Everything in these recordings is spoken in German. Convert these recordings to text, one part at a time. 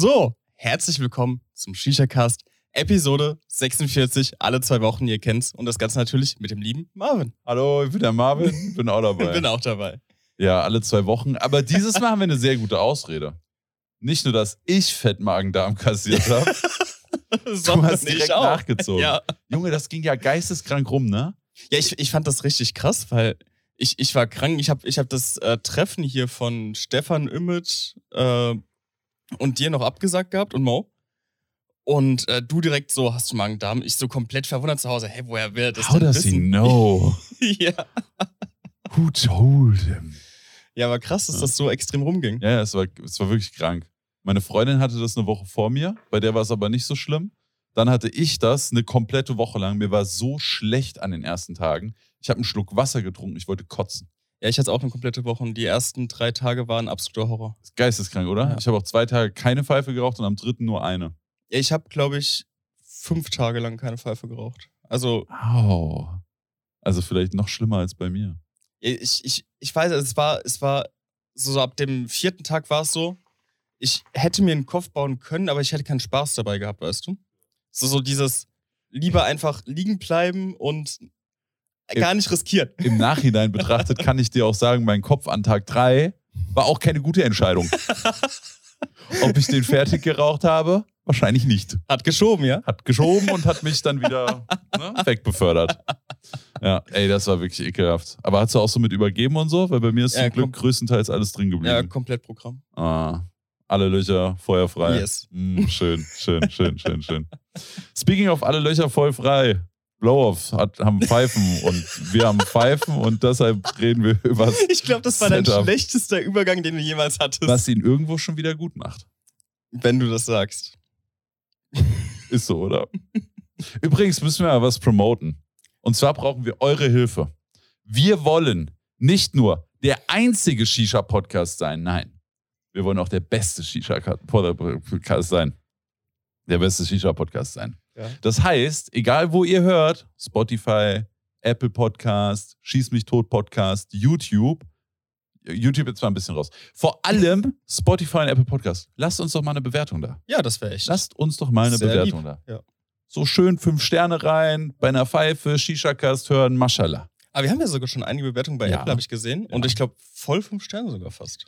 So, herzlich willkommen zum Shisha-Cast, Episode 46, alle zwei Wochen, ihr kennt's. Und das Ganze natürlich mit dem lieben Marvin. Hallo, ich bin der Marvin, bin auch dabei. bin auch dabei. Ja, alle zwei Wochen. Aber dieses Mal haben wir eine sehr gute Ausrede. Nicht nur, dass ich Fettmagen-Darm kassiert habe, du hast direkt auch. nachgezogen. Ja, Junge, das ging ja geisteskrank rum, ne? ja ich, ich fand das richtig krass, weil ich, ich war krank. Ich habe ich hab das äh, Treffen hier von Stefan Immet äh, und dir noch abgesagt gehabt und Mo. Und äh, du direkt so, hast du Magen-Darm? Ich so komplett verwundert zu Hause. Hä, woher will das How denn does he wissen? know? ja. Who told him? ja, aber krass, dass Ja. das so extrem rumging. Ja, es war, es war wirklich krank. Meine Freundin hatte das eine Woche vor mir, bei der war es aber nicht so schlimm. Dann hatte ich das eine komplette Woche lang. Mir war so schlecht an den ersten Tagen. Ich habe einen Schluck Wasser getrunken, ich wollte kotzen. Ja, ich hatte auch eine komplette Woche und die ersten drei Tage waren absoluter Horror. Geisteskrank, oder? Ja. Ich habe auch zwei Tage keine Pfeife geraucht und am dritten nur eine. Ja, ich habe, glaube ich, fünf Tage lang keine Pfeife geraucht. Also, Au. Also vielleicht noch schlimmer als bei mir. ich, ich, ich weiß, es war, es war so, so ab dem vierten Tag war es so, ich hätte mir einen Kopf bauen können, aber ich hätte keinen Spaß dabei gehabt, weißt du? So, so dieses lieber einfach liegen bleiben und gar nicht riskieren. Im Nachhinein betrachtet kann ich dir auch sagen, mein Kopf an Tag drei war auch keine gute Entscheidung. Ob ich den fertig geraucht habe? Wahrscheinlich nicht. Hat geschoben, ja? Hat geschoben und hat mich dann wieder ne, wegbefördert. Ja, ey, das war wirklich ekelhaft. Aber hast du auch so mit übergeben und so? Weil bei mir ist Ja, zum Glück größtenteils alles drin Ja, geblieben. komplett Programm. Ah, alle Löcher feuerfrei. Yes. Mm, schön, schön, schön, schön, schön. Speaking of alle Löcher voll frei. Blow-Off hat, haben Pfeifen und wir haben Pfeifen und deshalb reden wir über was, Ich glaube, das war dein Setup. schlechtester Übergang, den du jemals hattest. was ihn irgendwo schon wieder gut macht. Wenn du das sagst. Ist so, oder? Übrigens müssen wir mal was promoten. Und zwar brauchen wir eure Hilfe. Wir wollen nicht nur der einzige Shisha-Podcast sein, nein. Wir wollen auch der beste Shisha-Podcast sein. Der beste Shisha-Podcast sein. Ja. Das heißt, egal wo ihr hört, Spotify, Apple Podcast, Schieß mich tot Podcast, YouTube, YouTube jetzt mal ein bisschen raus. Vor allem Spotify und Apple Podcast. Lasst uns doch mal eine Bewertung da. Ja, das wäre echt. Lasst uns doch mal eine Sehr Bewertung lieb, da. ja. So schön fünf Sterne rein, bei einer Pfeife, Shisha-Cast hören, Mashallah. Aber wir haben ja sogar schon einige Bewertungen bei Ja. Apple, habe ich gesehen. Und Ja. ich glaube, voll fünf Sterne sogar fast.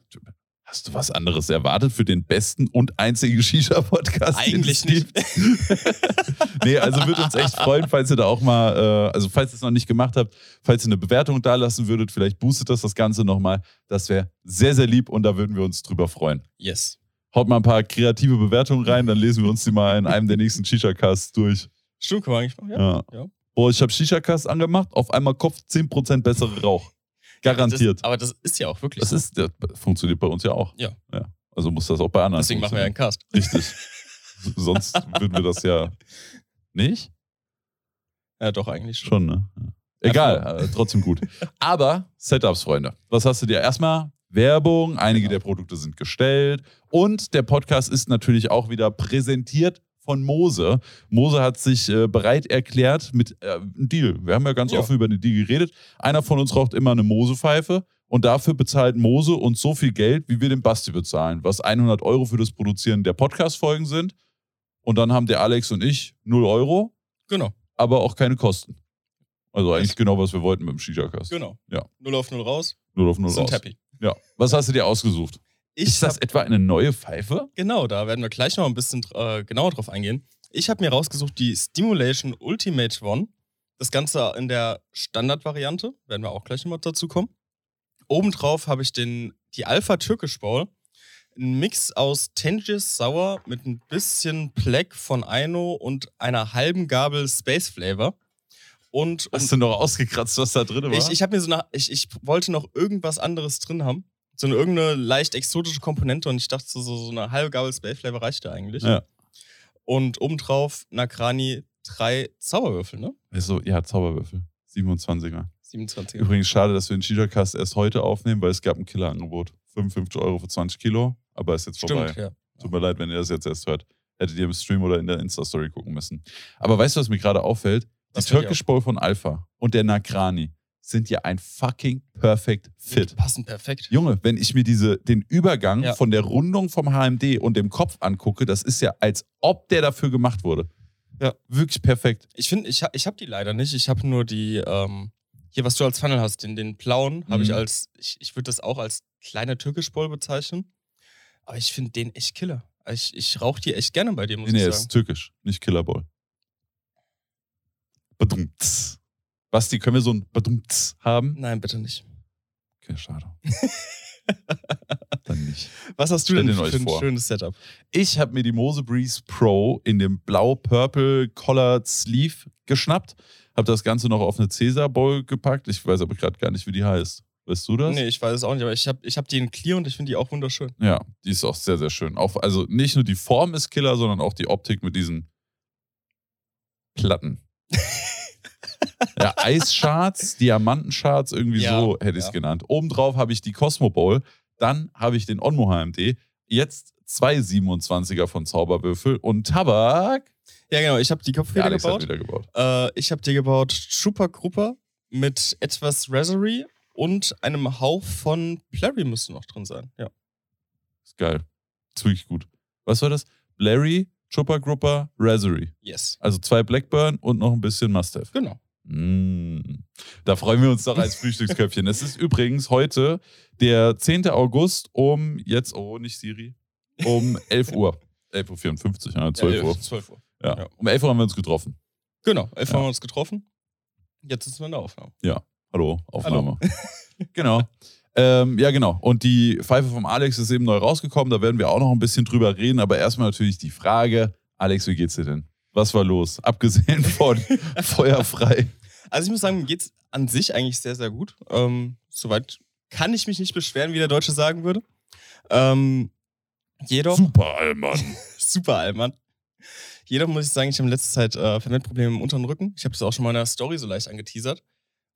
Hast du was anderes erwartet für den besten und einzigen Shisha-Podcast? Eigentlich nicht. nee, also würde uns echt freuen, falls ihr da auch mal, äh, also falls ihr es noch nicht gemacht habt, falls ihr eine Bewertung da lassen würdet, vielleicht boostet das das Ganze nochmal. Das wäre sehr, sehr lieb und da würden wir uns drüber freuen. yes. Haut mal ein paar kreative Bewertungen rein, dann lesen wir uns die mal in einem der nächsten Shisha-Casts durch. Stimmt, kann man eigentlich machen. Ja. Ja. Ja. Boah, ich habe Shisha-Cast angemacht, auf einmal Kopf 10% bessere Rauch. Garantiert. Das, aber das ist ja auch wirklich Das so. ist, das funktioniert bei uns ja auch. Ja. ja. Also muss das auch bei anderen Deswegen machen wir ja einen Cast. Richtig. Sonst würden wir das ja nicht. Ja, doch, eigentlich schon. Schon, ne? Ja. Egal, äh, trotzdem gut. Aber Setups, Freunde. Was hast du dir? Erstmal Werbung, einige Genau. der Produkte sind gestellt und der Podcast ist natürlich auch wieder präsentiert von Mose. Mose hat sich äh, bereit erklärt mit äh, einem Deal. Wir haben ja ganz Ja. offen über den Deal geredet. Einer von uns raucht immer eine Mose-Pfeife und dafür bezahlt Mose uns so viel Geld, wie wir dem Basti bezahlen, was 100 Euro für das Produzieren der Podcast-Folgen sind. Und dann haben der Alex und ich 0 Euro, Genau, aber auch keine Kosten. Also eigentlich genau, was wir wollten mit dem Shisha-Cast. genau. Ja. Null auf null raus, Null auf null sind raus. happy. Ja. Was hast du dir ausgesucht? Ich ist das hab- etwa eine neue Pfeife? Genau, da werden wir gleich noch ein bisschen äh, genauer drauf eingehen. Ich habe mir rausgesucht die Stimulation Ultimate One. Das Ganze in der Standardvariante, werden wir auch gleich nochmal dazu kommen. Obendrauf habe ich den, die Alpha Türkisch Bowl. Ein Mix aus Tengis Sauer mit ein bisschen Black von Aino und einer halben Gabel Space Flavor. Und um, Hast du noch ausgekratzt, was da drin war? ich, ich habe mir so nach, ich, ich wollte noch irgendwas anderes drin haben. So eine irgendeine leicht exotische Komponente und ich dachte, so, so eine halbe Gabel Space Flavor reicht ja eigentlich. Ja. Und obendrauf Nagrani drei Zauberwürfel, ne? also, ja, Zauberwürfel. 27er. 27. Übrigens schade, dass wir den Shisha-Cast erst heute aufnehmen, weil es gab ein Killerangebot. 55 Euro für 20 Kilo, aber ist jetzt vorbei. Stimmt, ja. Tut mir leid, wenn ihr das jetzt erst hört. Hättet ihr im Stream oder in der Insta-Story gucken müssen. Aber weißt du, was mir gerade auffällt? Die Turkish Bowl von Alpha und der Nagrani sind ja ein fucking perfect fit. Die passen perfekt. Junge, wenn ich mir diese, den Übergang Ja. von der Rundung vom HMD und dem Kopf angucke, das ist ja, als ob der dafür gemacht wurde. Ja. Wirklich perfekt. Ich finde, ich, ich habe die leider nicht. Ich habe nur die, ähm, hier, was du als Funnel hast, den, den blauen, habe ich Mhm. als, ich, ich würde das auch als kleine Türkischbowl bezeichnen. Aber ich finde den echt killer. Ich, ich rauche die echt gerne bei dir, muss nee, ich nee, sagen. ist türkisch, nicht Killerball. Badumts. Basti, können wir so ein Badumts haben? Nein, bitte nicht. Okay, schade. Dann nicht. Was hast du Stellt denn für ein vor. schönes Setup? Ich habe mir die Mose Breeze Pro in dem blau-purple Collared Sleeve geschnappt. Habe das Ganze noch auf eine Caesar Bowl gepackt. Ich weiß aber gerade gar nicht, wie die heißt. Weißt du das? Nee, ich weiß es auch nicht, aber ich habe ich hab die in Clear und ich finde die auch wunderschön. Ja, die ist auch sehr, sehr schön. Auch, also nicht nur die Form ist Killer, sondern auch die Optik mit diesen Platten. ja, Eischarts, Diamantencharts, irgendwie Ja, so hätte ich es ja. genannt. Obendrauf habe ich die Cosmo Bowl, dann habe ich den Onmo HMD, jetzt zwei 27er von Zauberwürfel und Tabak. Ja, genau, ich habe die Kopfhörer hat gebaut. gebaut. Äh, ich habe dir gebaut Super Grupper mit etwas Raspberry und einem Hauch von Plary müsste noch drin sein. Ja. Ist geil. Ist wirklich gut. Was war das? Blurry, Chopper Grupper, Raspberry. Yes. Also zwei Blackburn und noch ein bisschen Must-Have. Genau. Mm. Da freuen wir uns doch als Frühstücksköpfchen. Es ist übrigens heute der 10. August um jetzt, oh, nicht Siri, um 11 Uhr. 11.54 Uhr, ja, 12 ja, Uhr. 12 Uhr. Ja. ja. Um 11 Uhr haben wir uns getroffen. Genau, elf Ja. haben wir uns getroffen. Jetzt sitzen wir in der Aufnahme. Hallo, Aufnahme. genau. Ähm, ja, genau. Und die Pfeife vom Alex ist eben neu rausgekommen. Da werden wir auch noch ein bisschen drüber reden. Aber erstmal natürlich die Frage: Alex, wie geht's dir denn? Was war los? Abgesehen von Feuerfrei. Also ich muss sagen, mir geht's an sich eigentlich sehr, sehr gut. Ähm, soweit kann ich mich nicht beschweren, wie der Deutsche sagen würde. Ähm, jedoch, Super, Allmann. super Allmann. Jedoch muss ich sagen, ich habe in letzter Zeit äh, vermehrt Probleme im unteren Rücken. Ich habe das auch schon mal in der Story so leicht angeteasert.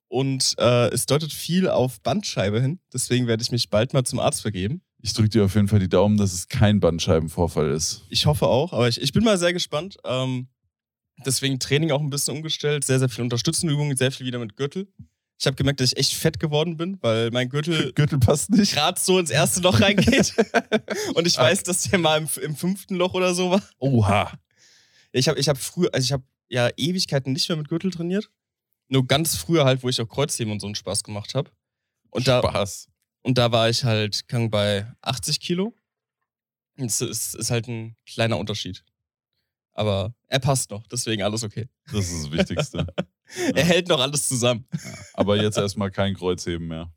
Und äh, es deutet viel auf Bandscheibe hin. Deswegen werde ich mich bald mal zum Arzt begeben. Ich drücke dir auf jeden Fall die Daumen, dass es kein Bandscheibenvorfall ist. Ich hoffe auch, aber ich, ich bin mal sehr gespannt. Ähm, deswegen Training auch ein bisschen umgestellt. Sehr, sehr viel Unterstützenübungen, sehr viel wieder mit Gürtel. Ich habe gemerkt, dass ich echt fett geworden bin, weil mein Gürtel Gürtel passt nicht. gerade so ins erste Loch reingeht. Und ich weiß, dass der mal im, im fünften Loch oder so war. Oha. Ich habe ich hab früher, also ich habe ja Ewigkeiten nicht mehr mit Gürtel trainiert. Nur ganz früher halt, wo ich auch Kreuzheben und so einen Spaß gemacht habe. Und da, Spaß. Und da war ich halt kann bei 80 Kilo. Das ist, ist halt ein kleiner Unterschied. Aber er passt noch, deswegen alles okay. Das ist das Wichtigste. Er hält noch alles zusammen. Aber jetzt erstmal kein Kreuzheben mehr.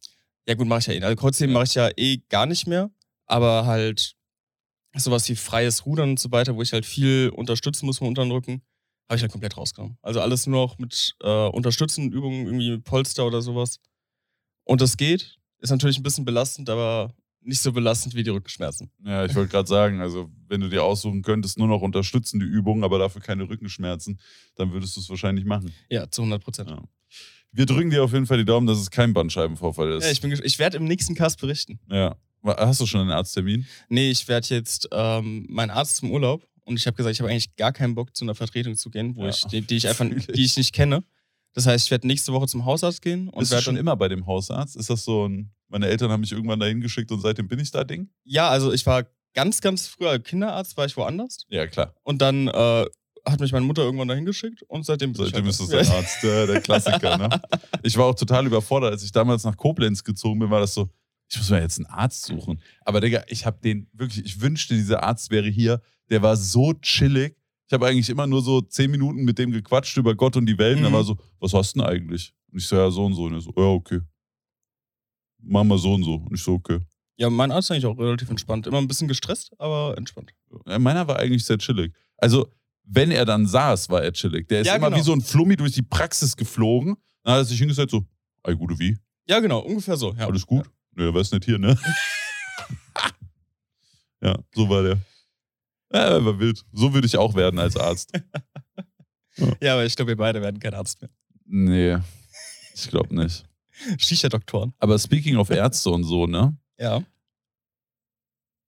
Ja, gut, mache ich ja eh. Also Kreuzheben Ja. mache ich ja eh gar nicht mehr. Aber halt sowas wie freies Rudern und so weiter, wo ich halt viel unterstützen muss mit unteren Rücken, habe ich halt komplett rausgenommen. Also alles nur noch mit äh, unterstützenden Übungen, irgendwie mit Polster oder sowas. Und das geht. Ist natürlich ein bisschen belastend, aber nicht so belastend wie die Rückenschmerzen. Ja, ich wollte gerade sagen, also wenn du dir aussuchen könntest, nur noch unterstützende Übungen, aber dafür keine Rückenschmerzen, dann würdest du es wahrscheinlich machen. Ja, zu 100 Prozent. Ja. Wir drücken dir auf jeden Fall die Daumen, dass es kein Bandscheibenvorfall ist. Ja, ich, bin ich werde im nächsten Cast berichten. ja. Hast du schon einen Arzttermin? Nee, ich werde jetzt, ähm, mein Arzt ist im Urlaub und ich habe gesagt, ich habe eigentlich gar keinen Bock, zu einer Vertretung zu gehen, wo Ja, ich, die, die ich einfach, die ich nicht kenne. Das heißt, ich werde nächste Woche zum Hausarzt gehen und Bist du schon immer bei dem Hausarzt? Ist das so ein, meine Eltern haben mich irgendwann dahin geschickt und seitdem bin ich da Ding? ja, also ich war ganz, ganz früher Kinderarzt, war ich woanders Ja, klar. und dann äh, hat mich meine Mutter irgendwann dahin geschickt und seitdem bin Seitdem ich ist halt es da. dein Arzt, der, der Klassiker, ne? Ich war auch total überfordert, als ich damals nach Koblenz gezogen bin, war das so, ich muss mir jetzt einen Arzt suchen. Aber Digga, ich habe den wirklich, ich wünschte, dieser Arzt wäre hier. Der war so chillig. Ich habe eigentlich immer nur so zehn Minuten mit dem gequatscht über Gott und die Welt. Und er Mhm. war so, was hast du denn eigentlich? Und ich so, ja, so und so. Und er so, ja, okay. Mach mal so und so. Und ich so, okay. Ja, mein Arzt ist eigentlich auch relativ entspannt. Immer ein bisschen gestresst, aber entspannt. Ja, Meiner war eigentlich sehr chillig. Also, wenn er dann saß, war er chillig. Der ist Ja, immer genau. wie so ein Flummi durch die Praxis geflogen. Dann hat er sich hingesetzt, so, ey, gute wie? Ja, genau, ungefähr so. Ja. Alles gut? Nö, ja, ist nicht hier, ne? ja, so war der. Ja, er war wild. So würde ich auch werden als Arzt. Ja, aber ich glaube, wir beide werden kein Arzt mehr. Nee, ich glaube nicht. Shisha-Doktoren. Aber speaking of Ärzte und so, ne? Ja.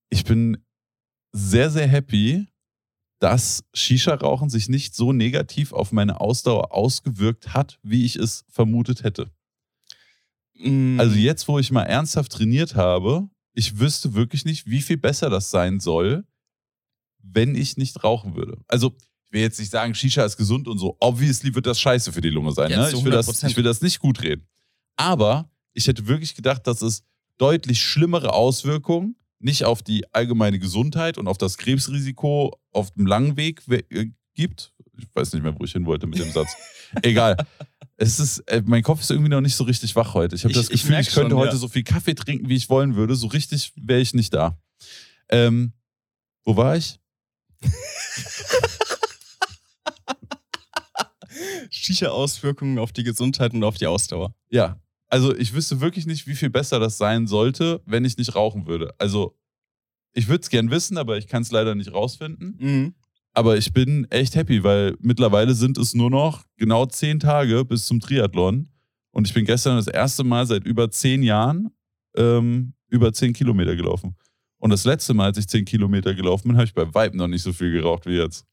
Ich bin sehr, sehr happy, dass Shisha-Rauchen sich nicht so negativ auf meine Ausdauer ausgewirkt hat, wie ich es vermutet hätte. Mm, Also jetzt, wo ich mal ernsthaft trainiert habe, ich wüsste wirklich nicht, wie viel besser das sein soll, wenn ich nicht rauchen würde. Also ich will jetzt nicht sagen, Shisha ist gesund und so. Obviously wird das scheiße für die Lunge sein. Ja, ne? ich, will das, 100%. ich will das nicht gut reden. Aber ich hätte wirklich gedacht, dass es deutlich schlimmere Auswirkungen nicht auf die allgemeine Gesundheit und auf das Krebsrisiko auf dem langen Weg we- äh, gibt. Ich weiß nicht mehr, wo ich hin wollte mit dem Satz. Egal. Es ist, äh, mein Kopf ist irgendwie noch nicht so richtig wach heute. Ich habe Ich- das ich Gefühl, ich, merk könnte schon, heute ja. so viel Kaffee trinken, wie ich wollen würde. So richtig wäre ich nicht da. Ähm, wo war ich? Shisha-Auswirkungen auf die Gesundheit und auf die Ausdauer. Ja, also ich wüsste wirklich nicht, wie viel besser das sein sollte, wenn ich nicht rauchen würde. Also ich würde es gern wissen, aber ich kann es leider nicht rausfinden. Mhm. Aber ich bin echt happy, weil mittlerweile sind es nur noch genau zehn Tage bis zum Triathlon. Und ich bin gestern das erste Mal seit über zehn Jahren ähm, über zehn Kilometer gelaufen. Und das letzte Mal, als ich zehn Kilometer gelaufen bin, habe ich bei Vibe noch nicht so viel geraucht wie jetzt.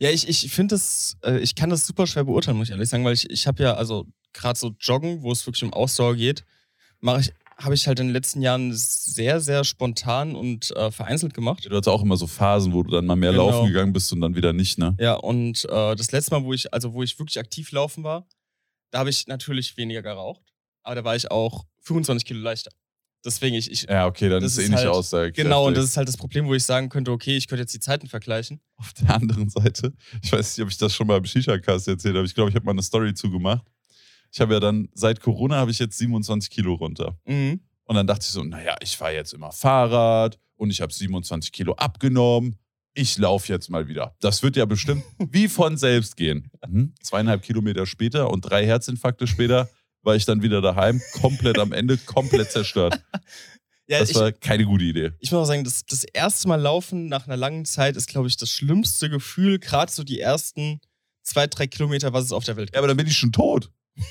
Ja, ich, ich finde das, äh, ich kann das super schwer beurteilen, muss ich ehrlich sagen, weil ich, ich habe ja, also gerade so Joggen, wo es wirklich um Ausdauer geht, mache ich, habe ich halt in den letzten Jahren sehr, sehr spontan und äh, vereinzelt gemacht. Du hattest auch immer so Phasen, wo du dann mal mehr Genau. laufen gegangen bist und dann wieder nicht, ne? Ja, und äh, das letzte Mal, wo ich, also wo ich wirklich aktiv laufen war, da habe ich natürlich weniger geraucht, aber da war ich auch 25 Kilo leichter. Deswegen, ich, ich Ja, okay, dann ist eh nicht halt- aussagekräftig. genau, und das ist halt das Problem, wo ich sagen könnte, okay, ich könnte jetzt die Zeiten vergleichen. Auf der anderen Seite, ich weiß nicht, ob ich das schon mal im Shisha-Cast erzählt habe. Ich glaube, ich habe mal eine Story zugemacht. Ich habe ja dann, seit Corona habe ich jetzt 27 Kilo runter. Mhm. Und dann dachte ich so, naja, ich fahre jetzt immer Fahrrad und ich habe 27 Kilo abgenommen. Ich laufe jetzt mal wieder. Das wird ja bestimmt wie von selbst gehen. Mhm. Zweieinhalb Kilometer später und drei Herzinfarkte später war ich dann wieder daheim, komplett am Ende, komplett zerstört. Ja, Das ich, war keine gute Idee. ich muss auch sagen, das, das erste Mal laufen nach einer langen Zeit ist, glaube ich, das schlimmste Gefühl, gerade so die ersten zwei, drei Kilometer, was es auf der Welt gibt. Ja, aber dann bin ich schon tot.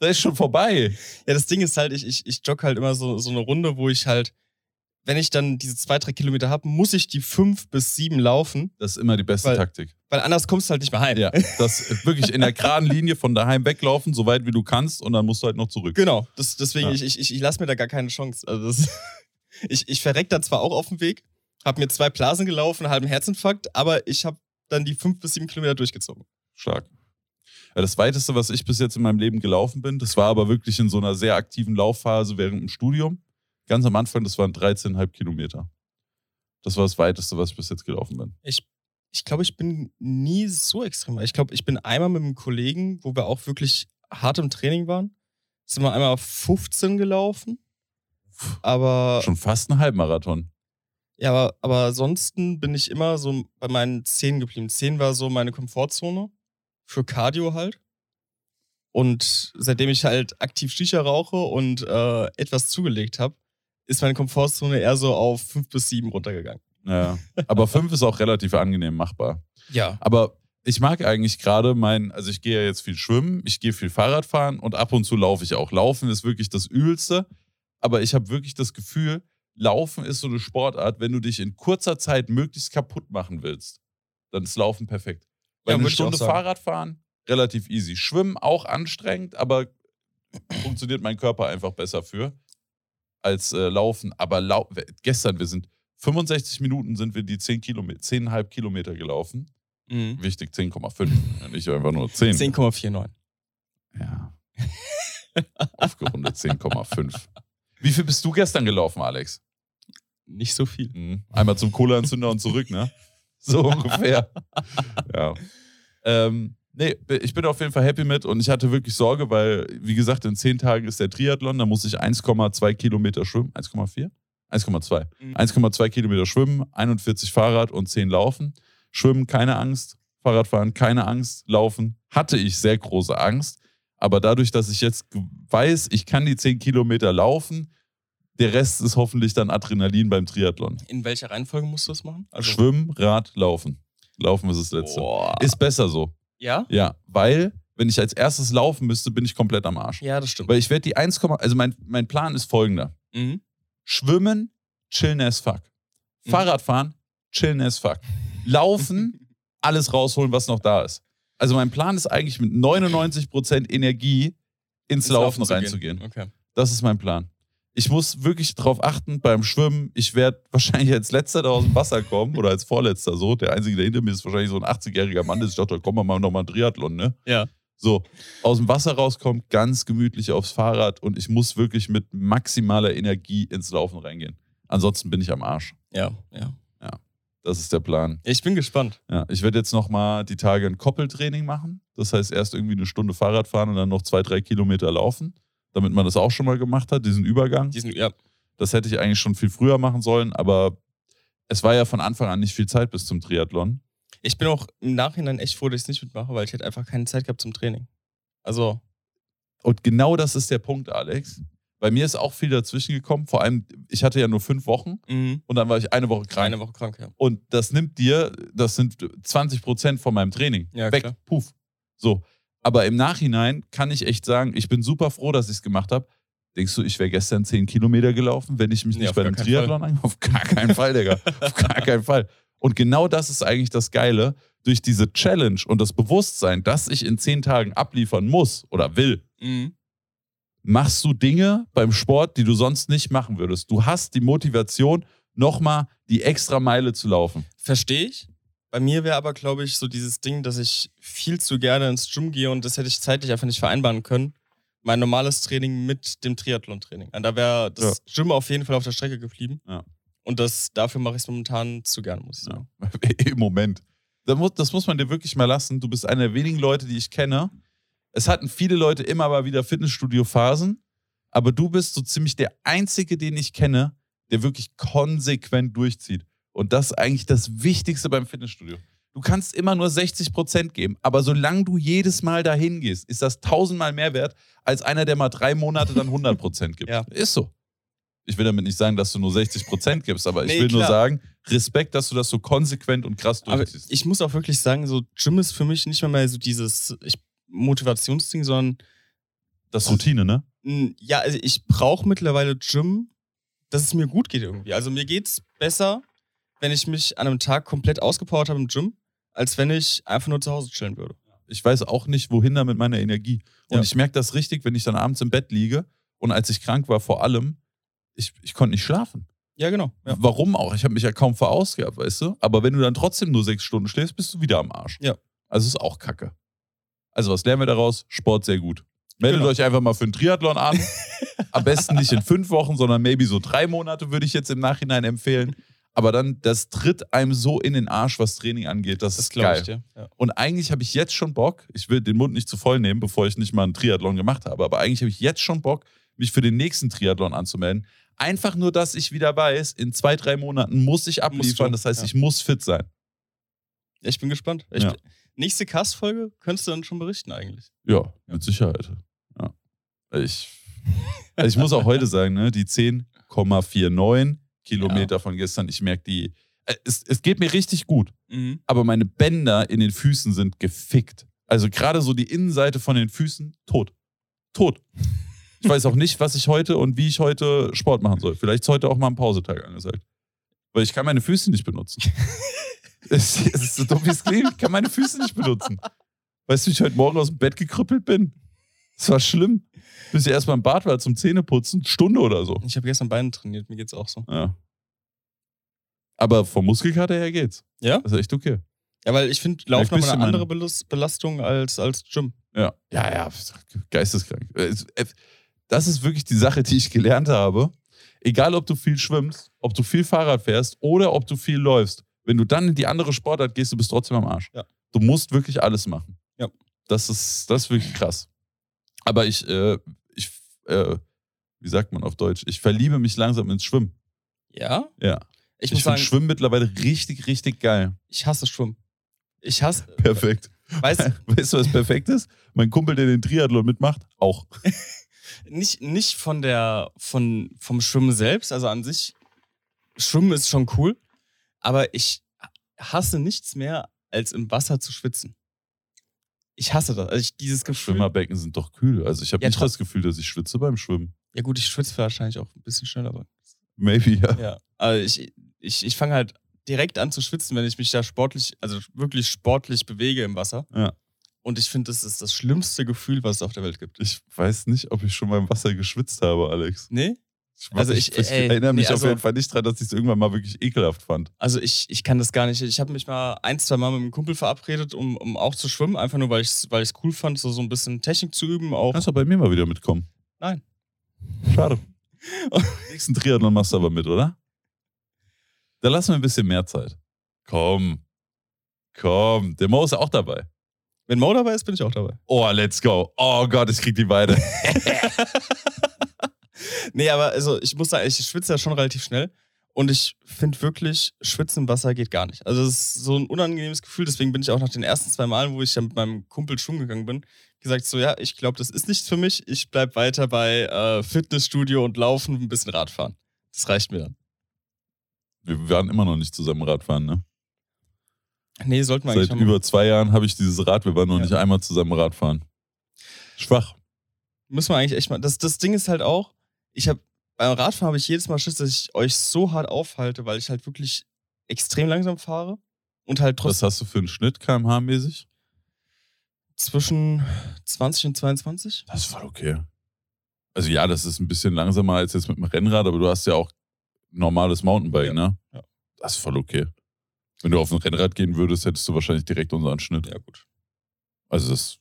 Da ist schon vorbei. Ja, das Ding ist halt, ich, ich, ich jogge halt immer so, so eine Runde, wo ich halt, wenn ich dann diese zwei, drei Kilometer habe, muss ich die fünf bis sieben laufen, Das ist immer die beste Weil- Taktik. weil anders kommst du halt nicht mehr heim. Ja, das wirklich in der geraden Linie von daheim weglaufen, so weit wie du kannst, und dann musst du halt noch zurück. Genau, das, deswegen, Ja. ich, ich, ich, ich lasse mir da gar keine Chance. Also das, ich, ich verreck da zwar auch auf dem Weg, habe mir zwei Blasen gelaufen, einen halben Herzinfarkt, aber ich habe dann die fünf bis sieben Kilometer durchgezogen. Stark. Ja, das weiteste, was ich bis jetzt in meinem Leben gelaufen bin, das war aber wirklich in so einer sehr aktiven Laufphase während dem Studium. Ganz am Anfang, das waren 13,5 Kilometer. Das war das weiteste, was ich bis jetzt gelaufen bin. Ich, ich glaube, ich bin nie so extrem. Ich glaube, ich bin einmal mit einem Kollegen, wo wir auch wirklich hart im Training waren, sind wir einmal auf 15 gelaufen. Aber, Schon fast ein Halbmarathon. ja, aber, aber ansonsten bin ich immer so bei meinen 10 geblieben. 10 war so meine Komfortzone für Cardio halt. Und seitdem ich halt aktiv Shisha rauche und äh, etwas zugelegt habe, ist meine Komfortzone eher so auf 5 bis 7 runtergegangen. Ja. Aber fünf ist auch relativ angenehm machbar. Ja. Aber ich mag eigentlich gerade mein, also ich gehe ja jetzt viel schwimmen, ich gehe viel Fahrrad fahren und ab und zu laufe ich auch. Laufen ist wirklich das Übelste, aber ich habe wirklich das Gefühl, Laufen ist so eine Sportart, wenn du dich in kurzer Zeit möglichst kaputt machen willst, dann ist Laufen perfekt. Weil Ja, eine Stunde. Fahrrad fahren, relativ easy. Schwimmen auch anstrengend, aber funktioniert mein Körper einfach besser für als äh, Laufen. Aber lau gestern, wir sind 65 Minuten sind wir die 10 Kilometer, 10,5 Kilometer gelaufen. Mhm. Wichtig, 10,5. ja, Nicht einfach nur 10. 10,49. Ja. Aufgerundet 10,5. Wie viel bist du gestern gelaufen, Alex? Nicht so viel. Mhm. Einmal zum Kohleanzünder und zurück, ne? So ungefähr. ja. Ähm, nee, ich bin auf jeden Fall happy mit und ich hatte wirklich Sorge, weil, wie gesagt, in 10 Tagen ist der Triathlon, da muss ich 1,2 Kilometer schwimmen. 1,4? 1,2. Mhm. 1,2 Kilometer schwimmen, 41 Fahrrad und 10 laufen. Schwimmen, keine Angst. Fahrradfahren, keine Angst. Laufen, hatte ich sehr große Angst. Aber dadurch, dass ich jetzt weiß, ich kann die 10 Kilometer laufen, der Rest ist hoffentlich dann Adrenalin beim Triathlon. In welcher Reihenfolge musst du das machen? Also, Schwimmen, Rad, Laufen. Laufen ist das Letzte. Boah. Ist besser so. Ja? Ja, weil, wenn ich als erstes laufen müsste, bin ich komplett am Arsch. Ja, das stimmt. Weil ich werde die 1, also mein, mein Plan ist folgender. Mhm. Schwimmen, chillen as fuck. Mhm. Fahrradfahren, chillen as fuck. Laufen, alles rausholen, was noch da ist. Also mein Plan ist eigentlich mit 99% Energie ins, Laufen, zu gehen. reinzugehen. Okay. Das ist mein Plan. Ich muss wirklich darauf achten beim Schwimmen. Ich werde wahrscheinlich als letzter da aus dem Wasser kommen oder als vorletzter so. Der einzige, der hinter mir ist, wahrscheinlich so ein 80-jähriger Mann. ist. Ich dachte, komm mal noch mal ein Triathlon, ne? Ja. So, aus dem Wasser rauskommt, ganz gemütlich aufs Fahrrad und ich muss wirklich mit maximaler Energie ins Laufen reingehen. Ansonsten bin ich am Arsch. Ja, ja. Das ist der Plan. Ich bin gespannt. Ja, ich werde jetzt nochmal die Tage ein Koppeltraining machen. Das heißt, erst irgendwie eine Stunde Fahrrad fahren und dann noch zwei, drei Kilometer laufen, damit man das auch schon mal gemacht hat, diesen Übergang. Diesen, ja. Das hätte ich eigentlich schon viel früher machen sollen, aber es war ja von Anfang an nicht viel Zeit bis zum Triathlon. Ich bin auch im Nachhinein echt froh, dass ich es nicht mitmache, weil ich hätte einfach keine Zeit gehabt zum Training. Also, Und genau das ist der Punkt, Alex. Bei mir ist auch viel dazwischen gekommen. Vor allem, ich hatte ja nur fünf Wochen mhm. und dann war ich eine Woche krank. eine Woche krank, ja. Und das nimmt dir, das sind 20 Prozent von meinem Training. Ja, Weg, klar. puff. So. Aber im Nachhinein kann ich echt sagen, ich bin super froh, dass ich es gemacht habe. Denkst du, ich wäre gestern 10 Kilometer gelaufen, wenn ich mich Nee, nicht bei einem Triathlon angefangen Auf gar keinen Fall, Digga. Auf gar keinen Fall. Und genau das ist eigentlich das Geile. Durch diese Challenge und das Bewusstsein, dass ich in 10 Tagen abliefern muss oder will, Mhm. machst du Dinge beim Sport, die du sonst nicht machen würdest. Du hast die Motivation, nochmal die extra Meile zu laufen. Verstehe ich. Bei mir wäre aber, glaube ich, so dieses Ding, dass ich viel zu gerne ins Gym gehe und das hätte ich zeitlich einfach nicht vereinbaren können. Mein normales Training mit dem Triathlon-Training. Da wäre das Gym auf jeden Fall auf der Strecke geblieben. Ja. Und das, dafür mache ich es momentan zu gerne, muss ich sagen. Im Moment. Das muss, das muss man dir wirklich mal lassen. Du bist einer der wenigen Leute, die ich kenne. Es hatten viele Leute immer mal wieder Fitnessstudio-Phasen, aber du bist so ziemlich der Einzige, den ich kenne, der wirklich konsequent durchzieht. Und das ist eigentlich das Wichtigste beim Fitnessstudio. Du kannst immer nur 60 Prozent geben, aber solange du jedes Mal dahin gehst, ist das tausendmal mehr wert, als einer, der mal drei Monate dann 100 Prozent gibt. Ja. Ist so. Ich will damit nicht sagen, dass du nur 60 Prozent gibst, aber ich Nee, will nur klar. sagen, Respekt, dass du das so konsequent und krass Aber durchziehst. ich muss auch wirklich sagen, so Gym ist für mich nicht mehr, mehr so dieses ich, Motivationsding, sondern das Routine, ne? ja, also ich brauche mittlerweile Gym, dass es mir gut geht irgendwie. Also mir geht's besser, wenn ich mich an einem Tag komplett ausgepowert habe im Gym, als wenn ich einfach nur zu Hause chillen würde. Ich weiß auch nicht, wohin da mit meiner Energie. Und Ja. ich merke das richtig, wenn ich dann abends im Bett liege und als ich krank war, vor allem, ich, ich konnte nicht schlafen. Ja, genau. Ja. Warum auch? Ich habe mich ja kaum verausgabt, weißt du? Aber wenn du dann trotzdem nur sechs Stunden schläfst, bist du wieder am Arsch. Ja. Also ist auch kacke. Also was lernen wir daraus? Sport sehr gut. Meldet Genau. euch einfach mal für einen Triathlon an. Am besten nicht in fünf Wochen, sondern maybe so drei Monate würde ich jetzt im Nachhinein empfehlen. Aber dann, das tritt einem so in den Arsch, was Training angeht. Das, Das ist geil. ich dir. Ja. Und eigentlich habe ich jetzt schon Bock, ich will den Mund nicht zu voll nehmen, bevor ich nicht mal einen Triathlon gemacht habe, aber eigentlich habe ich jetzt schon Bock, mich für den nächsten Triathlon anzumelden. Einfach nur, dass ich wieder weiß, in zwei, drei Monaten muss ich abliefern. Das heißt, ja. ich muss fit sein. Ich bin gespannt. Ich, Ja. Nächste Cast-Folge könntest du dann schon berichten eigentlich. Ja, mit Sicherheit. Ja. Ich, also ich muss auch heute sagen, ne, die 10,49 Kilometer von gestern, ich merke die, äh, es, es geht mir richtig gut. Mhm. aber meine Bänder in den Füßen sind gefickt. Also gerade so die Innenseite von den Füßen, tot. Tot. Ich weiß auch nicht, was ich heute und wie ich heute Sport machen soll. Vielleicht ist heute auch mal ein Pausetag angesagt. Weil ich kann meine Füße nicht benutzen. Es es ist so dumm, wie es klingt. Ich kann meine Füße nicht benutzen. Weißt du, wie ich heute Morgen aus dem Bett gekrüppelt bin? Es war schlimm. Bis ich erstmal im Bad war zum Zähneputzen. Stunde oder so. Ich habe gestern Beine trainiert, mir geht's auch so. Ja. Aber vom Muskelkater her geht's. Ja? Das ist echt okay. Ja, weil ich finde, Laufen bist eine andere Belastung als, als Gym. Ja, ja, ja, geisteskrank. Es- es- Das ist wirklich die Sache, die ich gelernt habe. Egal, ob du viel schwimmst, ob du viel Fahrrad fährst oder ob du viel läufst, wenn du dann in die andere Sportart gehst, du bist trotzdem am Arsch. Ja. Du musst wirklich alles machen. Ja. Das ist, das ist wirklich krass. Aber ich, äh, ich, äh, wie sagt man auf Deutsch? Ich verliebe mich langsam ins Schwimmen. Ja? Ja. Ich, Ich, finde Schwimmen mittlerweile richtig, richtig geil. ich hasse Schwimmen. Ich hasse, Perfekt. weißt Weißt du, was perfekt ist? Mein Kumpel, der den Triathlon mitmacht, auch. nicht, nicht von der, von, vom Schwimmen selbst, also an sich, Schwimmen ist schon cool, aber ich hasse nichts mehr, als im Wasser zu schwitzen. Ich hasse das. Also ich, dieses Gefühl. Schwimmerbecken sind doch kühl. Also ich habe Ja, nicht das Gefühl, dass ich schwitze beim Schwimmen. Ja, gut, ich schwitze wahrscheinlich auch ein bisschen schneller, aber. Maybe, ja. Ja. Also ich, ich, ich fange halt direkt an zu schwitzen, wenn ich mich da sportlich, also wirklich sportlich bewege im Wasser. Ja. Und ich finde, das ist das schlimmste Gefühl, was es auf der Welt gibt. Ich weiß nicht, ob ich schon mal im Wasser geschwitzt habe, Alex. Nee? Ich, Also ich- ich, ey, erinnere mich nee, auf also- jeden Fall nicht dran, dass ich es irgendwann mal wirklich ekelhaft fand. Also ich, ich kann das gar nicht. Ich habe mich mal ein, zwei Mal mit einem Kumpel verabredet, um, um auch zu schwimmen, einfach nur, weil ich es weil ich's cool fand, so, so ein bisschen Technik zu üben. Auch. Kannst du bei mir mal wieder mitkommen? Nein. Schade. Nächsten Triathlon machst du aber mit, oder? Da lassen wir ein bisschen mehr Zeit. Komm. Komm. Der Mo ist auch dabei. Wenn Mo dabei ist, bin ich auch dabei. Oh, let's go. Oh Gott, ich krieg die beide. Nee, aber also ich muss sagen, ich schwitze ja schon relativ schnell. Und ich finde wirklich, Schwitzen im Wasser geht gar nicht. Also es ist so ein unangenehmes Gefühl. Deswegen bin ich auch nach den ersten zwei Malen, wo ich ja mit meinem Kumpel schwimmen gegangen bin, gesagt so, ja, ich glaube, das ist nichts für mich. Ich bleib weiter bei äh, Fitnessstudio und Laufen, ein bisschen Radfahren. Das reicht mir dann. Wir waren immer noch nicht zusammen Radfahren, ne? Nee, sollten wir eigentlich Seit noch machen. über zwei Jahren habe ich dieses Rad. Wir waren noch Ja. nicht einmal zusammen Radfahren. Schwach. Müssen wir eigentlich echt mal. Das, das Ding ist halt auch, ich habe beim Radfahren habe ich jedes Mal Schiss, dass ich euch so hart aufhalte, weil ich halt wirklich extrem langsam fahre und halt Was trotzdem hast du für einen Schnitt kmh-mäßig? zwischen 20 und 22. Das ist voll okay. Also ja, das ist ein bisschen langsamer als jetzt mit dem Rennrad, aber du hast ja auch normales Mountainbike, Ja, ne? ja. Das ist voll okay. Wenn du auf ein Rennrad gehen würdest, hättest du wahrscheinlich direkt unseren Schnitt. Ja, gut. Also das,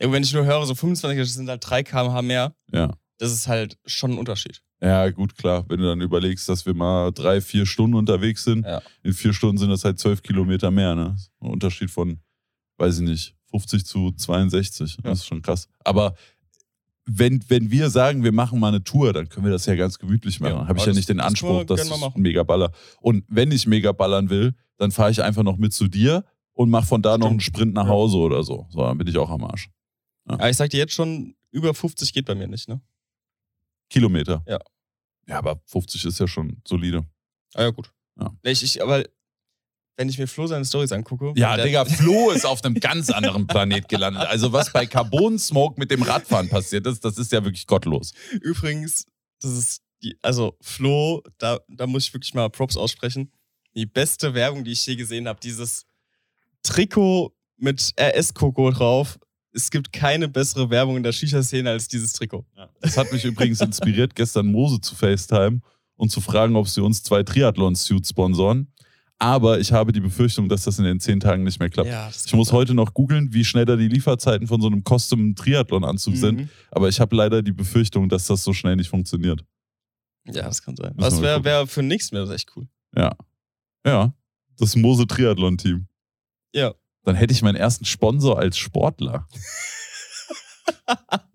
Ja, wenn ich nur höre, so 25, das sind halt 3 km/h mehr, ja. Das ist halt schon ein Unterschied. Ja, gut, klar. Wenn du dann überlegst, dass wir mal drei, vier Stunden unterwegs sind, Ja. in vier Stunden sind das halt zwölf Kilometer mehr, ne? Ein Unterschied von, weiß ich nicht, 50 zu 62. Ja. Das ist schon krass. Aber wenn, wenn wir sagen, wir machen mal eine Tour, dann können wir das ja ganz gemütlich machen. Ja, Habe ich ja nicht den Anspruch, dass ich mega baller. Und wenn ich mega ballern will, dann fahre ich einfach noch mit zu dir und mache von da noch einen Stimmt. Sprint nach Ja. Hause oder so. So, dann bin ich auch am Arsch. Aber ich sag dir jetzt schon, über 50 geht bei mir nicht, ne? Kilometer. Ja. Ja, aber 50 ist ja schon solide. Ah ja, gut. Ja. Ich, ich, aber wenn ich mir Flo seine Stories angucke. Ja, Digga, Flo ist auf einem ganz anderen Planet gelandet. Also was bei Carbon Smoke mit dem Radfahren passiert ist, das ist ja wirklich gottlos. Übrigens, das ist die, also Flo, da, da muss ich wirklich mal Props aussprechen. Die beste Werbung, die ich je gesehen habe, dieses Trikot mit RS-Koko drauf. Es gibt keine bessere Werbung in der Shisha-Szene als dieses Trikot. Das hat mich übrigens inspiriert, gestern Mose zu FaceTime und zu fragen, ob sie uns zwei Triathlon-Suits sponsoren. Aber ich habe die Befürchtung, dass das in den zehn Tagen nicht mehr klappt. Ja, Ich muss heute noch googeln, wie schnell da die Lieferzeiten von so einem Custom-Triathlon-Anzug sind. Mhm. Aber ich habe leider die Befürchtung, dass das so schnell nicht funktioniert. Ja, das kann sein. Müssen Das wäre wär für nichts mehr, das ist echt cool. Ja. Ja. Das Mose Triathlon-Team. Ja. Dann hätte ich meinen ersten Sponsor als Sportler.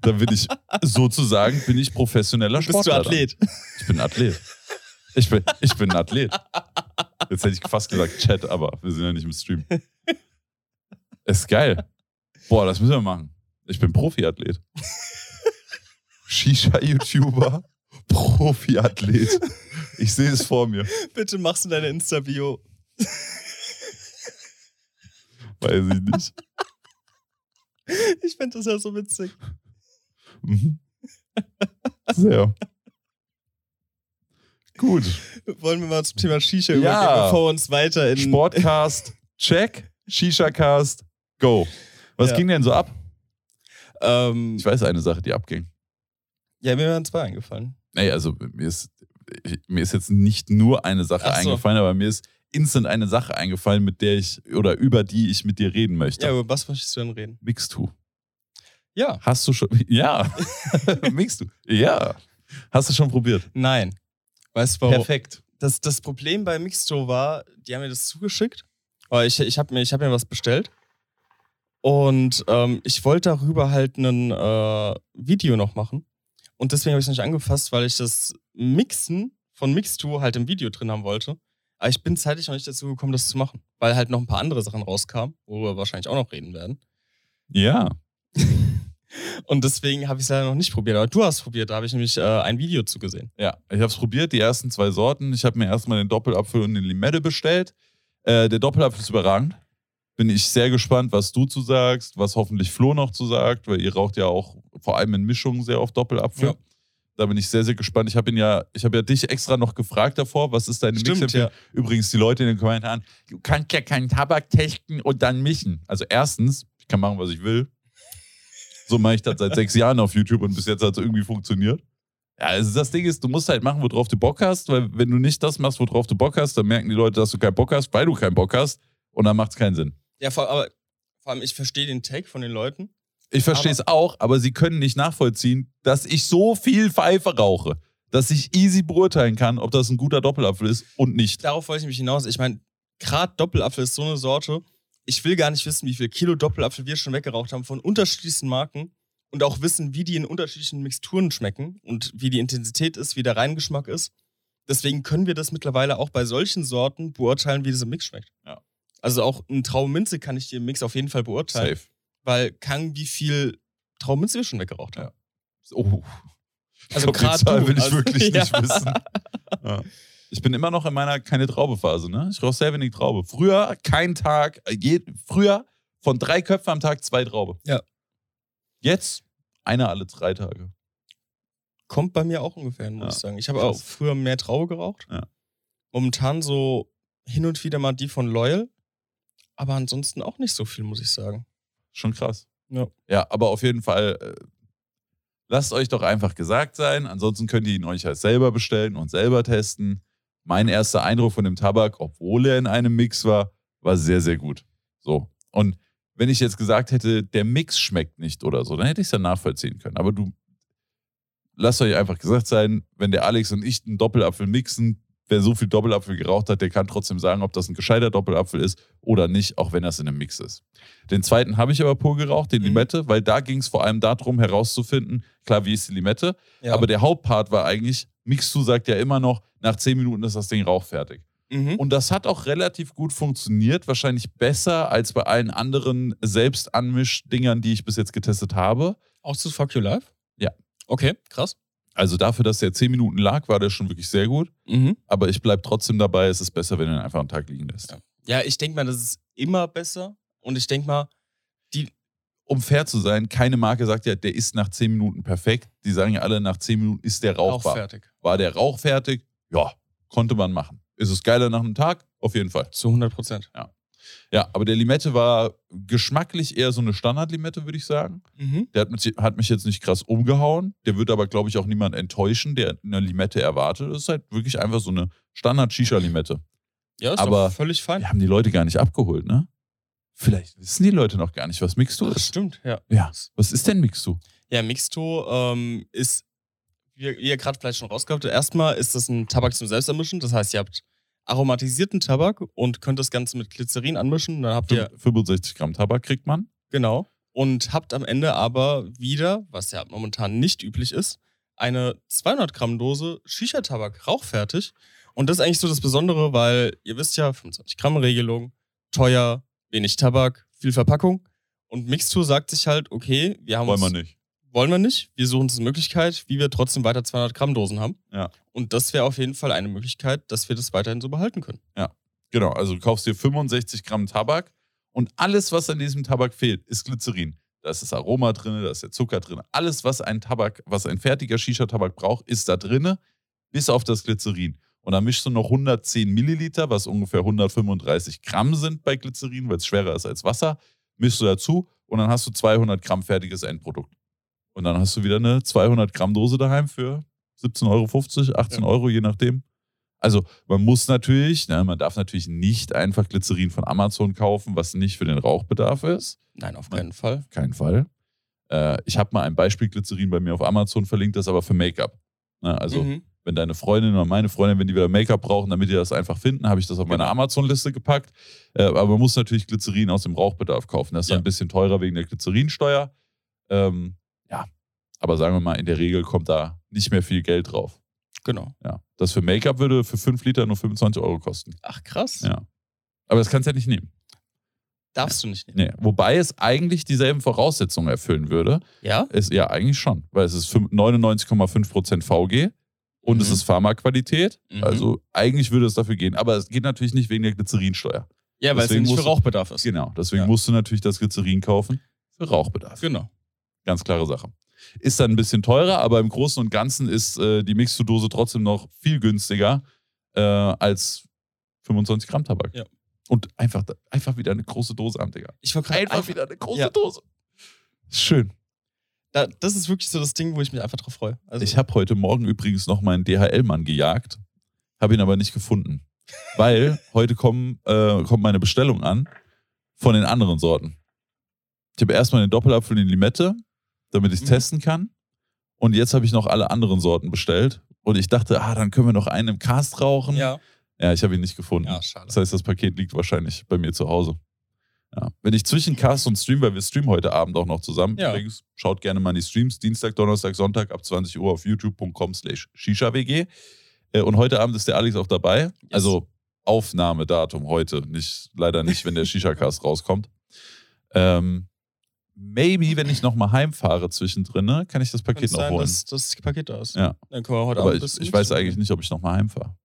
Dann bin ich sozusagen bin ich professioneller Bist Sportler. du Athlet? Dann. Ich bin Athlet. Ich bin, ich bin ein Athlet. Jetzt hätte ich fast gesagt Chat, aber wir sind ja nicht im Stream. Ist geil. Boah, das müssen wir machen. Ich bin Profiathlet. Shisha-YouTuber, Profiathlet. Ich sehe es vor mir. Bitte machst du deine Insta-Bio. Weiß ich nicht. Ich finde das ja so witzig. Mhm. Sehr. Gut. Wollen wir mal zum Thema Shisha Ja. übergehen, bevor wir uns weiter in. Sportcast, check. Shisha-Cast, go. Was Ja. ging denn so ab? Ähm, Ich weiß eine Sache, die abging. ja, mir wären zwei eingefallen. Nee, also mir ist, mir ist jetzt nicht nur eine Sache Ach so. eingefallen, aber mir ist instant eine Sache eingefallen, mit der ich oder über die ich mit dir reden möchte. Ja, über was möchtest du denn reden? Mixtu. Ja. Hast du schon. Ja. Mixtu. Ja. Hast du schon probiert? Nein. Weißt du warum? Perfekt. Das, das Problem bei Mixto war, die haben mir das zugeschickt. Aber ich, ich habe mir, ich hab mir was bestellt. Und ähm, ich wollte darüber halt ein äh, Video noch machen. Und deswegen habe ich es nicht angefasst, weil ich das Mixen von Mixto halt im Video drin haben wollte. Aber ich bin zeitlich noch nicht dazu gekommen, das zu machen. Weil halt noch ein paar andere Sachen rauskamen, worüber wir wahrscheinlich auch noch reden werden. Ja. Und deswegen habe ich es leider noch nicht probiert. Aber du hast probiert, da habe ich nämlich äh, ein Video zu gesehen. Ja, ich habe es probiert, die ersten zwei Sorten. Ich habe mir erstmal den Doppelapfel und den Limette bestellt. Äh, der Doppelapfel ist überragend. Bin ich sehr gespannt, was du zu sagst, was hoffentlich Flo noch zu sagt, weil ihr raucht ja auch vor allem in Mischungen sehr oft Doppelapfel. Ja. Da bin ich sehr, sehr gespannt. Ich habe ihn ja, ich habe ja dich extra noch gefragt davor, was ist deine Stimmt, Mixempfehlung? ja. Übrigens, die Leute in den Kommentaren, du kannst ja keinen Tabak testen und dann mischen. Also erstens, ich kann machen, was ich will. So mache ich das seit sechs Jahren auf YouTube und bis jetzt hat es irgendwie funktioniert. Ja, also das Ding ist, du musst halt machen, worauf du Bock hast, weil wenn du nicht das machst, worauf du Bock hast, dann merken die Leute, dass du keinen Bock hast, weil du keinen Bock hast und dann macht es keinen Sinn. Ja, vor, aber vor allem, ich verstehe den Take von den Leuten. Ich verstehe es auch, aber sie können nicht nachvollziehen, dass ich so viel Pfeife rauche, dass ich easy beurteilen kann, ob das ein guter Doppelapfel ist und nicht. Darauf wollte ich mich hinaus. Ich meine, gerade Doppelapfel ist so eine Sorte. Ich will gar nicht wissen, wie viel Kilo Doppelapfel wir schon weggeraucht haben von unterschiedlichsten Marken und auch wissen, wie die in unterschiedlichen Mixturen schmecken und wie die Intensität ist, wie der Reingeschmack ist. Deswegen können wir das mittlerweile auch bei solchen Sorten beurteilen, wie dieser Mix schmeckt. Ja. Also auch ein Traubenminze kann ich dir im Mix auf jeden Fall beurteilen. Safe. Weil kann, wie viel Traubenminze wir schon weggeraucht haben. Oh. Also gerade will ich also- wirklich nicht Ja. wissen. Ja. Ich bin immer noch in meiner keine Traube-Phase, ne? Ich rauche sehr wenig Traube. Früher kein Tag, äh, je, früher von drei Köpfen am Tag zwei Traube. Ja. Jetzt eine alle drei Tage. Kommt bei mir auch ungefähr hin, muss Ja, ich sagen. Ich habe auch früher mehr Traube geraucht. Ja. Momentan so hin und wieder mal die von Loyal. Aber ansonsten auch nicht so viel, muss ich sagen. Schon krass. Ja. Ja, aber auf jeden Fall, äh, lasst euch doch einfach gesagt sein. Ansonsten könnt ihr ihn euch halt selber bestellen und selber testen. Mein erster Eindruck von dem Tabak, obwohl er in einem Mix war, war sehr, sehr gut. So. Und wenn ich jetzt gesagt hätte, der Mix schmeckt nicht oder so, dann hätte ich es ja nachvollziehen können. Aber du, lasst euch einfach gesagt sein, wenn der Alex und ich einen Doppelapfel mixen, wer so viel Doppelapfel geraucht hat, der kann trotzdem sagen, ob das ein gescheiter Doppelapfel ist oder nicht, auch wenn das in einem Mix ist. Den zweiten habe ich aber pur geraucht, den Mhm. Limette, weil da ging es vor allem darum, herauszufinden, klar, wie ist die Limette, Ja. aber der Hauptpart war eigentlich, Mixtu sagt ja immer noch, nach 10 Minuten ist das Ding rauchfertig. mhm. Und das hat auch relativ gut funktioniert, wahrscheinlich besser als bei allen anderen Selbstanmisch-Dingern, die ich bis jetzt getestet habe. auch zu Fuck You Live? Ja. Okay, krass. Also dafür, dass der 10 Minuten lag, war der schon wirklich sehr gut. Mhm. Aber ich bleibe trotzdem dabei, es ist besser, wenn du ihn einfach einen Tag liegen lässt. Ja. Ich denke mal, das ist immer besser. Und ich denke mal, Um fair zu sein, keine Marke sagt ja, der ist nach 10 Minuten perfekt. Die sagen ja alle, nach 10 Minuten ist der auch rauchbar. fertig. War der Rauch fertig? Ja, konnte man machen. Ist es geiler nach einem Tag? Auf jeden Fall. Zu 100 Prozent. Ja, aber der Limette war geschmacklich eher so eine Standard-Limette, würde ich sagen. Mhm. Der hat mich, hat mich jetzt nicht krass umgehauen. Der wird aber, glaube ich, auch niemand enttäuschen, der eine Limette erwartet. Das ist halt wirklich einfach so eine Standard-Shisha-Limette. Ja, ist Aber- doch völlig fein. Wir haben die Leute gar nicht abgeholt, ne? Vielleicht wissen die Leute noch gar nicht, was Mixtu Ach, ist. stimmt, ja. Ja. Was ist denn Mixtu? Ja, Mixto ähm, ist, wie, wie ihr gerade vielleicht schon rausgehabt habt, erstmal ist das ein Tabak zum Selbstermischen. Das heißt, ihr habt aromatisierten Tabak und könnt das Ganze mit Glycerin anmischen. Dann habt ihr, 65 Gramm Tabak kriegt man. genau, und habt am Ende aber wieder, was ja momentan nicht üblich ist, eine 200 Gramm Dose Shisha-Tabak rauchfertig. Und das ist eigentlich so das Besondere, weil ihr wisst ja, 25 Gramm Regelung, teuer, wenig Tabak, viel Verpackung. Und Mixtur sagt sich halt, okay, wir haben Wollen uns wir nicht. Wollen wir nicht. Wir suchen uns eine Möglichkeit, wie wir trotzdem weiter 200 Gramm Dosen haben. Ja. Und das wäre auf jeden Fall eine Möglichkeit, dass wir das weiterhin so behalten können. Genau, also du kaufst dir 65 Gramm Tabak und alles, was an diesem Tabak fehlt, ist Glycerin. Da ist das Aroma drin, da ist der Zucker drin. Alles, was ein Tabak, was ein fertiger Shisha-Tabak braucht, ist da drin, bis auf das Glycerin. Und dann mischst du noch 110 Milliliter, was ungefähr 135 Gramm sind bei Glycerin, weil es schwerer ist als Wasser, mischst du dazu und dann hast du 200 Gramm fertiges Endprodukt. Und dann hast du wieder eine 200 Gramm Dose daheim für 17,50 Euro, 18 Ja. Euro, je nachdem. Also man muss natürlich, ne, man darf natürlich nicht einfach Glycerin von Amazon kaufen, was nicht für den Rauchbedarf ist. Nein, auf keinen Fall. Auf keinen Fall. Äh, ich habe mal ein Beispiel Glycerin bei mir auf Amazon verlinkt, das aber für Make-up. Ne, also Mhm. wenn deine Freundin oder meine Freundin, wenn die wieder Make-up brauchen, damit die das einfach finden, habe ich das auf meine Genau. Amazon-Liste gepackt. Äh, aber man muss natürlich Glycerin aus dem Rauchbedarf kaufen. Das ist Ja. ein bisschen teurer wegen der Glycerinsteuer. Ähm, ja, aber sagen wir mal, in der Regel kommt da nicht mehr viel Geld drauf. Genau. Ja. Das für Make-up würde für 5 Liter nur 25 Euro kosten. Ach, krass. Ja. Aber das kannst du ja nicht nehmen. Darfst du nicht nehmen. Nee. Wobei es eigentlich dieselben Voraussetzungen erfüllen würde. Ja? Es, ja, eigentlich schon. Weil es ist fünf- 99,5% VG und es Mhm. ist Pharmaqualität. Mhm. Also eigentlich würde es dafür gehen. Aber es geht natürlich nicht wegen der Glycerinsteuer. Ja, weil es Deswegen nicht für musst Rauchbedarf ist. Genau. Deswegen Ja. musst du natürlich das Glycerin kaufen für Rauchbedarf. Genau. Ganz klare Sache. Ist dann ein bisschen teurer, aber im Großen und Ganzen ist äh, die Mixtudose trotzdem noch viel günstiger äh, als 25 Gramm Tabak. Ja. Und einfach, einfach wieder eine große Dose am, Digga. Ich gerade Einfach einfach wieder eine große Ja. Dose. Schön. Da, das ist wirklich so das Ding, wo ich mich einfach drauf freue. Also, Ich habe heute Morgen übrigens noch meinen DHL-Mann gejagt, habe ihn aber nicht gefunden. Weil heute kommen, äh, kommt meine Bestellung an von den anderen Sorten. Ich habe erstmal den Doppelapfel in Limette, damit ich es Mhm. testen kann. Und jetzt habe ich noch alle anderen Sorten bestellt. Und ich dachte, ah, dann können wir noch einen im Cast rauchen. ja. Ja, ich habe ihn nicht gefunden. ja, schade. Das heißt, das Paket liegt wahrscheinlich bei mir zu Hause. Ja. Wenn ich zwischen Cast und Stream, weil wir streamen heute Abend auch noch zusammen. Ja. Übrigens, schaut gerne mal in die Streams. Dienstag, Donnerstag, Sonntag ab 20 Uhr auf youtube.com slash shisha-wg. Äh, Und heute Abend ist der Alex auch dabei. Also Aufnahmedatum heute. Nicht, leider nicht, wenn der Shisha-Cast rauskommt. Ähm, maybe, wenn ich nochmal heimfahre zwischendrin, ne, kann ich das Paket Könnte noch sein, holen. dass, dass das Paket da ist. Ja. Dann können wir heute Aber Abend ich, ich weiß eigentlich nicht, ob ich nochmal heimfahre.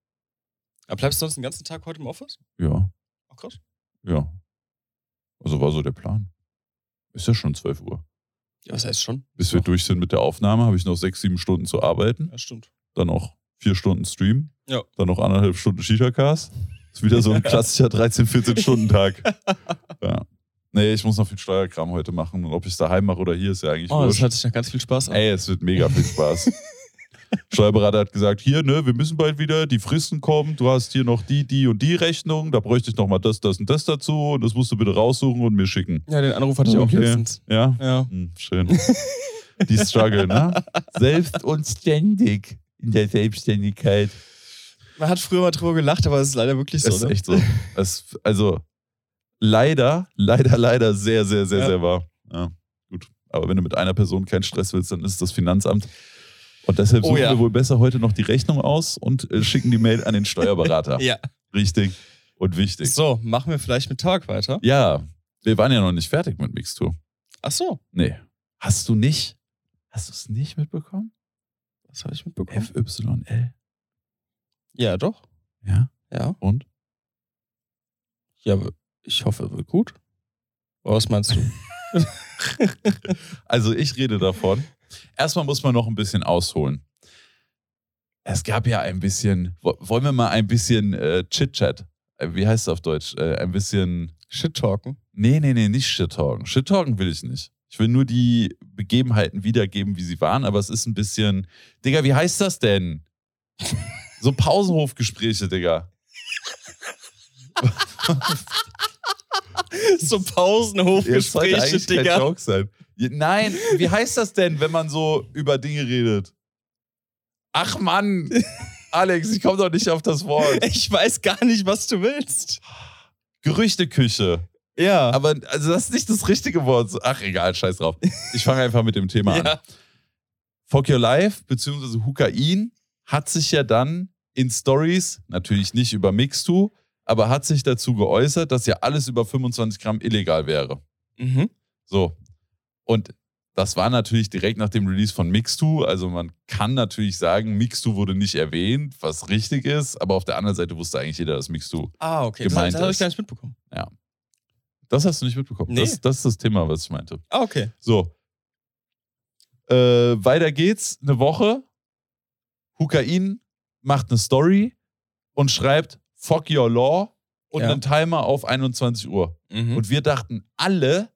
Aber bleibst du sonst den ganzen Tag heute im Office? Ja, Ach krass. ja. Also war so der Plan. Ist ja schon 12 Uhr. Ja, was heißt schon? Bis wir Doch. durch sind mit der Aufnahme, habe ich noch sechs, sieben Stunden zu arbeiten. Ja, stimmt. Dann noch vier Stunden Stream. Ja. Dann noch anderthalb Stunden Shisha-Cast. Ist wieder so ein klassischer 13, 14-Stunden-Tag. ja. Nee, ich muss noch viel Steuerkram heute machen. Und ob ich es daheim mache oder hier, ist ja eigentlich Oh, das wurscht. hört sich nach ganz viel Spaß an. Ey, es wird mega viel Spaß. Steuerberater hat gesagt, hier, ne, wir müssen bald wieder, die Fristen kommen, du hast hier noch die, die und die Rechnung, da bräuchte ich noch mal das, das und das dazu und das musst du bitte raussuchen und mir schicken. Ja, den Anruf hatte ich auch Okay. letztens. Ja? Ja. Hm, schön. Die Struggle, ne? Selbst und ständig in der Selbstständigkeit. Man hat früher mal drüber gelacht, aber es ist leider wirklich so. Das ist ne? echt so. Es, also, leider, leider, leider sehr, sehr, sehr, Ja. sehr wahr. Ja, gut. Aber wenn du mit einer Person keinen Stress willst, dann ist es das Finanzamt. Und deshalb Oh suchen ja. wir wohl besser heute noch die Rechnung aus und äh, schicken die Mail an den Steuerberater. Ja. Richtig und wichtig. So, machen wir vielleicht mit Tag weiter. Ja, wir waren ja noch nicht fertig mit Mixtour. Ach so, Nee. Hast du nicht? Hast du es nicht mitbekommen? das habe ich mitbekommen. FYL. Ja, doch. Ja. Ja. Und? Ja, aber ich hoffe, wird gut. Oder was meinst du? Also ich rede davon. Erstmal muss man noch ein bisschen ausholen. Es gab ja ein bisschen, wo- wollen wir mal ein bisschen äh, Chit-Chat. Äh, Wie heißt es auf Deutsch? Äh, ein bisschen, Shit-Talken. nee, nee, nee, nicht Shit-Talken. Shit-Talken will ich nicht. Ich will nur die Begebenheiten wiedergeben, wie sie waren, aber es ist ein bisschen, Digga, wie heißt das denn? So Pausenhofgespräche, Digga. so Pausenhofgespräche, kein Digga. Joke sein. Ja, Nein, wie heißt das denn, wenn man so über Dinge redet? Ach Mann, Alex, ich komme doch nicht auf das Wort. Ich weiß gar nicht, was du willst. Gerüchteküche. Ja. Aber also das ist nicht das richtige Wort. Ach egal, scheiß drauf. Ich fange einfach mit dem Thema an. ja. Fuck Your Life bzw. Hukain hat sich ja dann in Stories, natürlich nicht über Mixtu, aber hat sich dazu geäußert, dass ja alles über 25 Gramm illegal wäre. Mhm. So. Und das war natürlich direkt nach dem Release von Mixtu. Also man kann natürlich sagen, Mixtu wurde nicht erwähnt, was richtig ist, aber auf der anderen Seite wusste eigentlich jeder, dass Mixtu. Ah, okay. Das, Gemeint das habe ich gar nicht mitbekommen. Das hast du nicht mitbekommen. Nee. Das, das ist das Thema, was ich meinte. Ah, okay. So. Äh, weiter geht's. Eine Woche. Hukain macht eine Story und schreibt Fuck your law und Ja. einen Timer auf 21 Uhr. Mhm. Und wir dachten alle,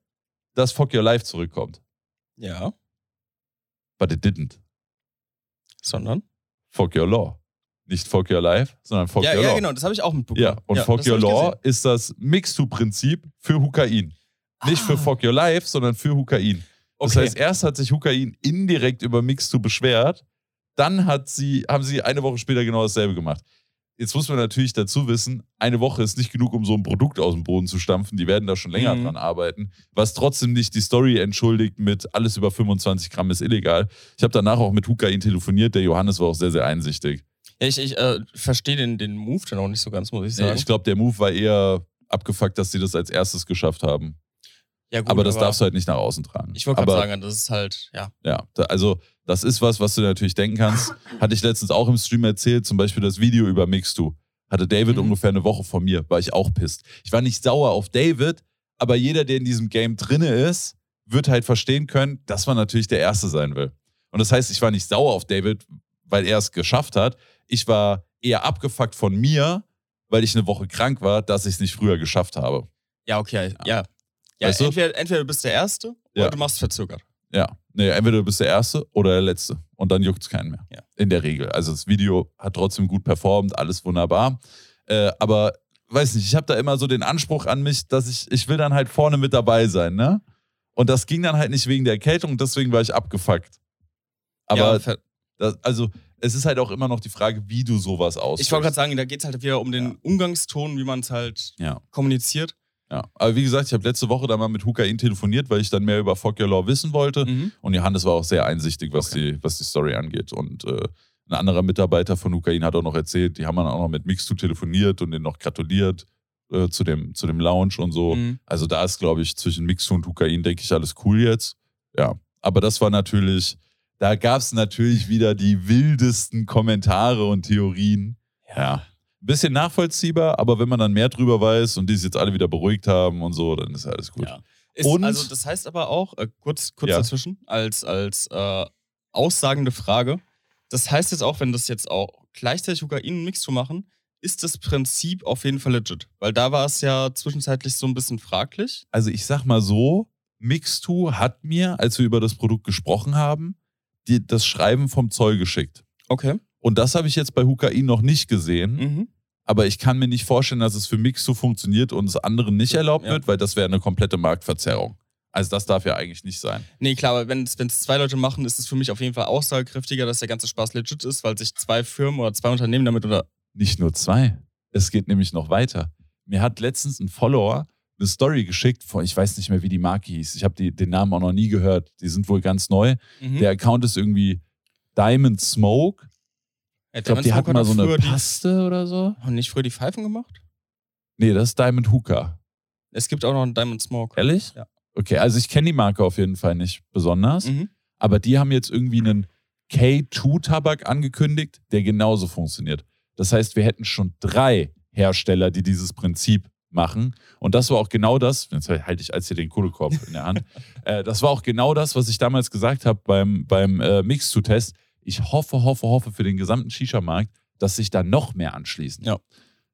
dass Fuck Your Life zurückkommt. ja. But it didn't. Sondern? Fuck Your Law. Nicht Fuck Your Life, sondern Fuck ja, Your ja, Law. genau. Das habe ich auch mitbekommen. Ja, und Fuck das Your Law gesehen. ist das Mixtu-Prinzip für Hukain. Nicht für Ah. Fuck Your Life, sondern für Hukain. Das Okay. heißt, erst hat sich Hukain indirekt über Mixtu beschwert, dann hat sie, haben sie eine Woche später genau dasselbe gemacht. Jetzt muss man natürlich dazu wissen, eine Woche ist nicht genug, um so ein Produkt aus dem Boden zu stampfen. Die werden da schon länger Mhm. dran arbeiten. Was trotzdem nicht die Story entschuldigt mit alles über 25 Gramm ist illegal. Ich habe danach auch mit Hukain telefoniert. Der Johannes war auch sehr, sehr einsichtig. Ja, ich, ich äh, verstehe den, den Move dann auch nicht so ganz, muss ich sagen. ich glaube, der Move war eher abgefuckt, dass sie das als erstes geschafft haben. ja, gut, aber das darfst du halt nicht nach außen tragen. Ich wollte Aber- gerade sagen, das ist halt, ja. Ja, da, also das ist was, was du natürlich denken kannst. Hatte ich letztens auch im Stream erzählt, zum Beispiel das Video über Mixtu. Hatte David Mhm. ungefähr eine Woche von mir, war ich auch pisst. Ich war nicht sauer auf David, aber jeder, der in diesem Game drinne ist, wird halt verstehen können, dass man natürlich der Erste sein will. Und das heißt, ich war nicht sauer auf David, weil er es geschafft hat. Ich war eher abgefuckt von mir, weil ich eine Woche krank war, dass ich es nicht früher geschafft habe. Ja, okay, ja. Ja, Weißt du? entweder, entweder du bist der Erste Ja. oder du machst verzögert. Ja, Nee, entweder du bist der Erste oder der Letzte. Und dann juckt es keinen mehr. Ja. In der Regel. Also das Video hat trotzdem gut performt, alles wunderbar. Äh, aber weiß nicht, ich habe da immer so den Anspruch an mich, dass ich, ich will dann halt vorne mit dabei sein, ne? Und das ging dann halt nicht wegen der Erkältung, deswegen war ich abgefuckt. Aber ja, das, also es ist halt auch immer noch die Frage, wie du sowas ausdrückst. ich wollte gerade sagen, da geht es halt wieder um den Ja. Umgangston, wie man es halt Ja. kommuniziert. Ja, aber wie gesagt, ich habe letzte Woche da mal mit Hukain telefoniert, weil ich dann mehr über Fuck Your Law wissen wollte. Mhm. Und Johannes war auch sehr einsichtig, was, die, was die Story angeht. Und äh, ein anderer Mitarbeiter von Hukain hat auch noch erzählt, die haben dann auch noch mit Mixtu telefoniert und den noch gratuliert äh, zu, dem, zu dem Lounge und so. Mhm. Also da ist, glaube ich, zwischen Mixtu und Hukain, denke ich, alles cool jetzt. Ja, aber das war natürlich, da gab es natürlich wieder die wildesten Kommentare und Theorien. Ja. Bisschen nachvollziehbar, aber wenn man dann mehr drüber weiß und die sich jetzt alle wieder beruhigt haben und so, dann ist alles gut. Ja. Ist, Und- also das heißt aber auch, äh, kurz, kurz Ja. dazwischen, als, als äh, aussagende Frage, das heißt jetzt auch, wenn das jetzt auch gleichzeitig und Mix zu machen, ist das Prinzip auf jeden Fall legit. Weil da war es ja zwischenzeitlich so ein bisschen fraglich. Also ich sag mal so, Mixtu hat mir, als wir über das Produkt gesprochen haben, die, das Schreiben vom Zoll geschickt. Okay. Und das habe ich jetzt bei Hukain noch nicht gesehen. Mhm. Aber ich kann mir nicht vorstellen, dass es für Mixtu funktioniert und es anderen nicht erlaubt wird, weil das wäre eine komplette Marktverzerrung. Also das darf ja eigentlich nicht sein. Nee, klar, aber wenn es zwei Leute machen, ist es für mich auf jeden Fall aussagekräftiger, dass der ganze Spaß legit ist, weil sich zwei Firmen oder zwei Unternehmen damit oder. Nicht nur zwei. Es geht nämlich noch weiter. Mir hat letztens ein Follower eine Story geschickt von, ich weiß nicht mehr, wie die Marke hieß. Ich habe den Namen auch noch nie gehört. Die sind wohl ganz neu. Mhm. Der Account ist irgendwie Diamond Smoke. Ich glaube, die hatten mal so eine hat Paste oder so. Die, haben nicht früher die Pfeifen gemacht? Nee, das ist Diamond Hookah. Es gibt auch noch einen Diamond Smoke. Ehrlich? Ja. Okay, also ich kenne die Marke auf jeden Fall nicht besonders. Mhm. Aber die haben jetzt irgendwie einen K2-Tabak angekündigt, der genauso funktioniert. Das heißt, wir hätten schon drei Hersteller, die dieses Prinzip machen. Und das war auch genau das, jetzt halte ich als hier den Kohlekorb in der Hand, äh, das war auch genau das, was ich damals gesagt habe beim, beim äh, Mix-to-Test. Ich hoffe, hoffe, hoffe für den gesamten Shisha-Markt, dass sich da noch mehr anschließen. Ja.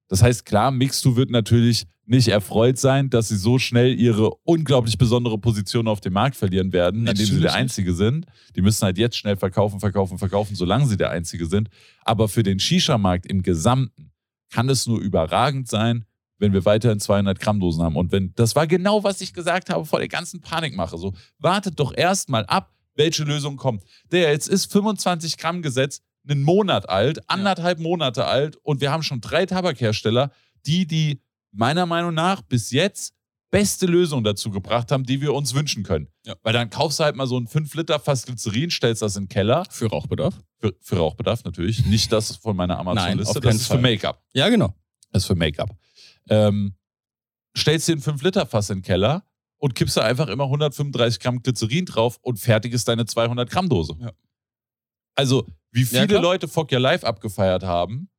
Das heißt, klar, Mixtu wird natürlich nicht erfreut sein, dass sie so schnell ihre unglaublich besondere Position auf dem Markt verlieren werden, indem sie der. Einzige sind. Die müssen halt jetzt schnell verkaufen, verkaufen, verkaufen, solange sie der Einzige sind. Aber für den Shisha-Markt im Gesamten kann es nur überragend sein, wenn wir weiterhin 200 Gramm Dosen haben. Und wenn, das war genau, was ich gesagt habe vor der ganzen Panikmache. So, wartet doch erst mal ab, welche Lösung kommt. Der jetzt ist 25 Gramm Gesetz, einen Monat alt, anderthalb Monate alt und wir haben schon drei Tabakhersteller, die die meiner Meinung nach bis jetzt beste Lösung dazu gebracht haben, die wir uns wünschen können. Ja. Weil dann kaufst du halt mal so ein 5 Liter Fass Glycerin, stellst das in den Keller, Für Rauchbedarf? für, für Rauchbedarf natürlich, nicht das von meiner Amazon-Liste, das ist für Fall. Make-up. Ja, genau. Das ist für Make-up. Ähm, stellst dir ein 5-Liter-Fass in den Keller und kippst da einfach immer 135 Gramm Glycerin drauf und fertig ist deine 200 Gramm Dose. Ja. Also, wie Ja, viele klar. Leute Fuck Your Life abgefeiert haben,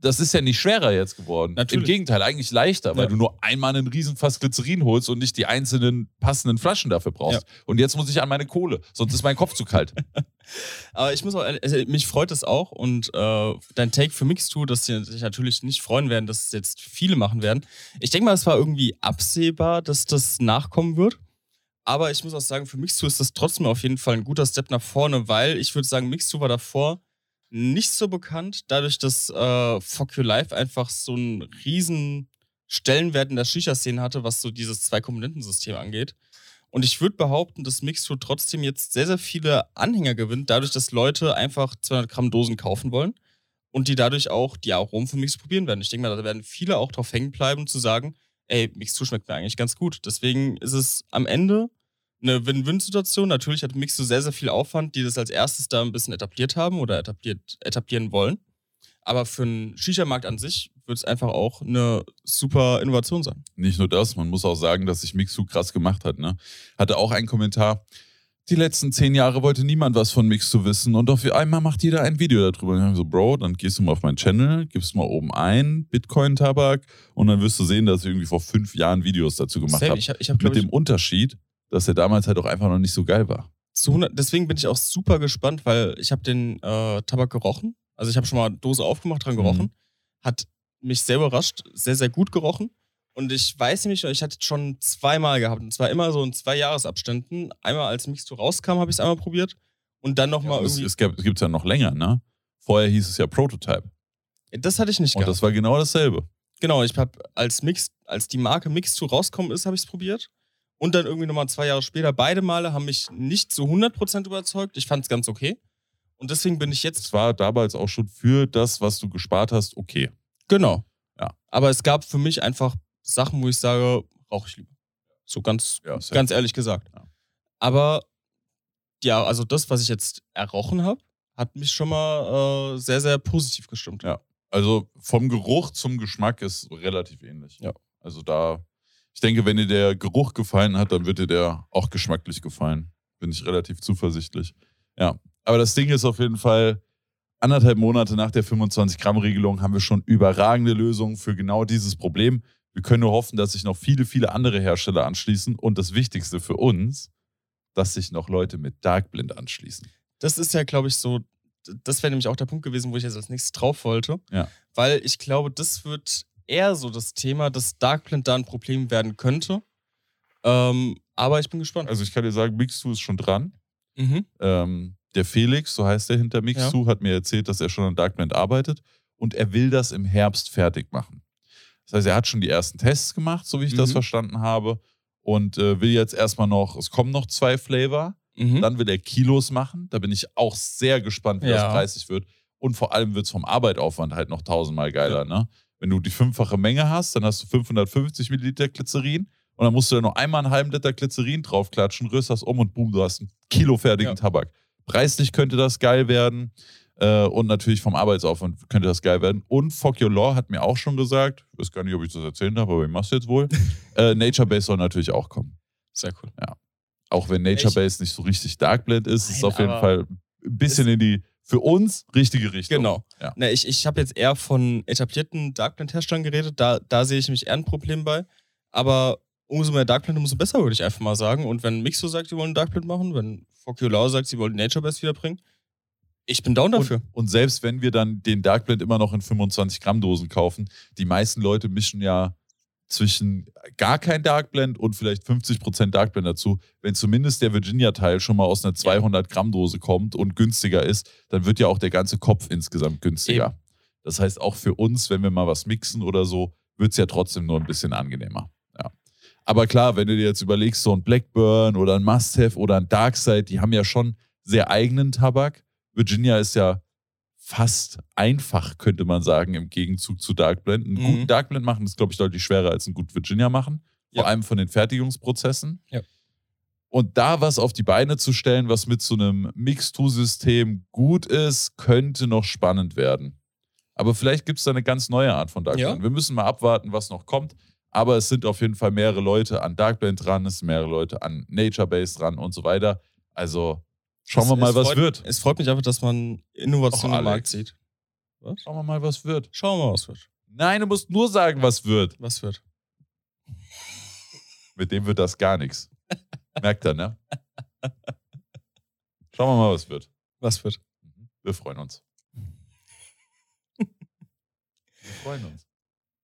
das ist ja nicht schwerer jetzt geworden. Natürlich. Im Gegenteil, eigentlich leichter, weil Ja. du nur einmal einen riesen Fass Glycerin holst und nicht die einzelnen passenden Flaschen dafür brauchst. Und jetzt muss ich an meine Kohle, sonst ist mein Kopf zu kalt. Aber ich muss auch, also mich freut es auch und äh, dein Take für Mixtu, dass sie sich natürlich nicht freuen werden, dass es jetzt viele machen werden. Ich denke mal, es war irgendwie absehbar, dass das nachkommen wird. Aber ich muss auch sagen, für Mixtu ist das trotzdem auf jeden Fall ein guter Step nach vorne, weil ich würde sagen, Mixtu war davor nicht so bekannt, dadurch, dass äh, Fuck Your Life einfach so einen riesen Stellenwert in der Shisha-Szene hatte, was so dieses Zwei-Komponenten-System angeht. Und ich würde behaupten, dass Mixtu trotzdem jetzt sehr, sehr viele Anhänger gewinnt, dadurch, dass Leute einfach 200 Gramm Dosen kaufen wollen und die dadurch auch die Aromen von Mixtu probieren werden. Ich denke mal, da werden viele auch drauf hängen bleiben, zu sagen, ey, Mixtu schmeckt mir eigentlich ganz gut. Deswegen ist es am Ende eine Win-Win-Situation. Natürlich hat Mixtu sehr, sehr viel Aufwand, die das als erstes da ein bisschen etabliert haben oder etabliert, etablieren wollen. Aber für einen Shisha-Markt an sich wird es einfach auch eine super Innovation sein. Nicht nur das, man muss auch sagen, dass sich Mixu krass gemacht hat. Ne? Hatte auch einen Kommentar. Die letzten zehn Jahre wollte niemand was von Mixu wissen und auf einmal macht jeder ein Video darüber. Und ich hab so, Bro, dann gehst du mal auf meinen Channel, gibst mal oben ein, Bitcoin-Tabak und dann wirst du sehen, dass ich irgendwie vor fünf Jahren Videos dazu gemacht habe. Ich hab, Mit dem Unterschied, dass er damals halt auch einfach noch nicht so geil war. zu 100, deswegen bin ich auch super gespannt, weil ich habe den äh, Tabak gerochen. Also ich habe schon mal Dose aufgemacht, dran gerochen. Mhm. Hat mich sehr überrascht, sehr, sehr gut gerochen. Und ich weiß nämlich, ich hatte es schon zweimal gehabt. Und zwar immer so in zwei Jahresabständen. Einmal als Mixtur rauskam, habe ich es einmal probiert. Und dann nochmal Ja, es irgendwie. es gibt es ja noch länger, ne? Vorher hieß es ja Prototype. das hatte ich nicht Und gehabt. das war genau dasselbe. Genau, ich habe als Mix, als die Marke Mixtur rauskommen ist, habe ich es probiert. Und dann irgendwie nochmal zwei Jahre später. Beide Male haben mich nicht zu 100% überzeugt. Ich fand es ganz okay. Und deswegen bin ich jetzt. Es war damals auch schon für das, was du gespart hast, okay. Genau. Ja. Aber es gab für mich einfach Sachen, wo ich sage, rauche ich lieber. So ganz, Ja, ganz ehrlich gesagt. Ja. Aber ja, also das, was ich jetzt errochen habe, hat mich schon mal äh, sehr, sehr positiv gestimmt. Ja. Also vom Geruch zum Geschmack ist relativ ähnlich. Ja. Also da, ich denke, wenn dir der Geruch gefallen hat, dann wird dir der auch geschmacklich gefallen. Bin ich relativ zuversichtlich. Ja. Aber das Ding ist auf jeden Fall, anderthalb Monate nach der 25-Gramm-Regelung haben wir schon überragende Lösungen für genau dieses Problem. Wir können nur hoffen, dass sich noch viele, viele andere Hersteller anschließen. Und das Wichtigste für uns, dass sich noch Leute mit Darkblind anschließen. Das ist ja, glaube ich, so, das wäre nämlich auch der Punkt gewesen, wo ich jetzt als nächstes drauf wollte. Ja. Weil ich glaube, das wird eher so das Thema, dass Darkblend da ein Problem werden könnte. Ähm, aber ich bin gespannt. Also ich kann dir sagen, Mixu ist schon dran. Mhm. Ähm, der Felix, so heißt der hinter Mixu, hat mir erzählt, dass er schon an Darkblend arbeitet und er will das im Herbst fertig machen. Das heißt, er hat schon die ersten Tests gemacht, so wie ich das Mhm. verstanden habe, und äh, will jetzt erstmal noch, es kommen noch zwei Flavor, Mhm. dann will er Kilos machen. Da bin ich auch sehr gespannt, wie Ja. das preisig wird. Und vor allem wird es vom Arbeitaufwand halt noch tausendmal geiler. Ne? Wenn du die fünffache Menge hast, dann hast du 550 Milliliter Glycerin und dann musst du da noch einmal einen halben Liter Glycerin draufklatschen, rührst das um und boom, du hast einen Kilo fertigen Ja. Tabak. Preislich könnte das geil werden äh, und natürlich vom Arbeitsaufwand könnte das geil werden. Und Fuck Your Law hat mir auch schon gesagt, ich weiß gar nicht, ob ich das erzählen darf, aber ich mach's jetzt wohl, äh, Nature Base soll natürlich auch kommen. Sehr cool. Auch wenn Nature Base nicht so richtig Dark Blend ist, ist es Nein, auf jeden Fall ein bisschen in die für uns richtige Richtung. Genau. Ja. Na, ich ich habe jetzt eher von etablierten Darkblend-Herstellern geredet. Da, da sehe ich mich eher ein Problem bei. Aber umso mehr Darkblend, umso besser, würde ich einfach mal sagen. Und wenn Mixo sagt, sie wollen Darkblend machen, wenn Foculau sagt, sie wollen Nature Base wiederbringen, ich bin down dafür. Und, und selbst wenn wir dann den Dark Blend immer noch in 25 Gramm Dosen kaufen, die meisten Leute mischen ja zwischen gar kein Dark Blend und vielleicht 50% Dark Blend dazu. Wenn zumindest der Virginia-Teil schon mal aus einer 200 Gramm Dose kommt und günstiger ist, dann wird ja auch der ganze Kopf insgesamt günstiger. Eben. Das heißt, auch für uns, wenn wir mal was mixen oder so, wird es ja trotzdem nur ein bisschen angenehmer. Ja. Aber klar, wenn du dir jetzt überlegst, so ein Blackburn oder ein Must-Have oder ein Darkside, die haben ja schon sehr eigenen Tabak. Virginia ist ja fast einfach, könnte man sagen, im Gegenzug zu Darkblend. Einen Mhm. guten Darkblend machen ist, glaube ich, deutlich schwerer als einen guten Virginia machen. Vor Ja. allem von den Fertigungsprozessen. Ja. Und da was auf die Beine zu stellen, was mit so einem Mix-To-System gut ist, könnte noch spannend werden. Aber vielleicht gibt es da eine ganz neue Art von Darkblend. Ja. Wir müssen mal abwarten, was noch kommt. Aber es sind auf jeden Fall mehrere Leute an Darkblend dran, es sind mehrere Leute an Nature Base dran und so weiter. Also schauen Es- wir mal, was freut, wird. Es freut mich einfach, dass man Innovation Och, im Markt sieht. Was? Schauen wir mal, was wird. Schauen wir mal, was wird. Nein, du musst nur sagen, was wird. Was wird? Mit dem wird das gar nichts. Merkt er, ne? Schauen wir mal, was wird. Was wird? Wir freuen uns. Wir freuen uns.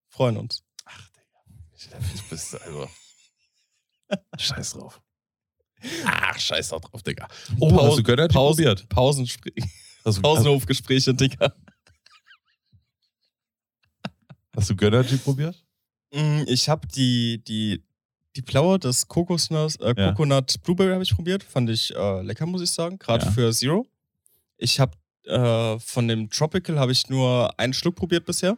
Freuen uns. Ach, Digga. Du bist also. Scheiß drauf. Ach, scheiß doch drauf, Digga. Oh, Pau- hast du Gönner Pausen, probiert? Hast, Pausenhofgespräche, Digga. hast du Gönnergy probiert? Mm, Ich habe die, die, die Blaue, das Kokosnuss, äh, Ja. Coconut Blueberry habe ich probiert. Fand ich äh, lecker, muss ich sagen. Gerade Ja. für Zero. Ich habe äh, von dem Tropical habe ich nur einen Schluck probiert bisher.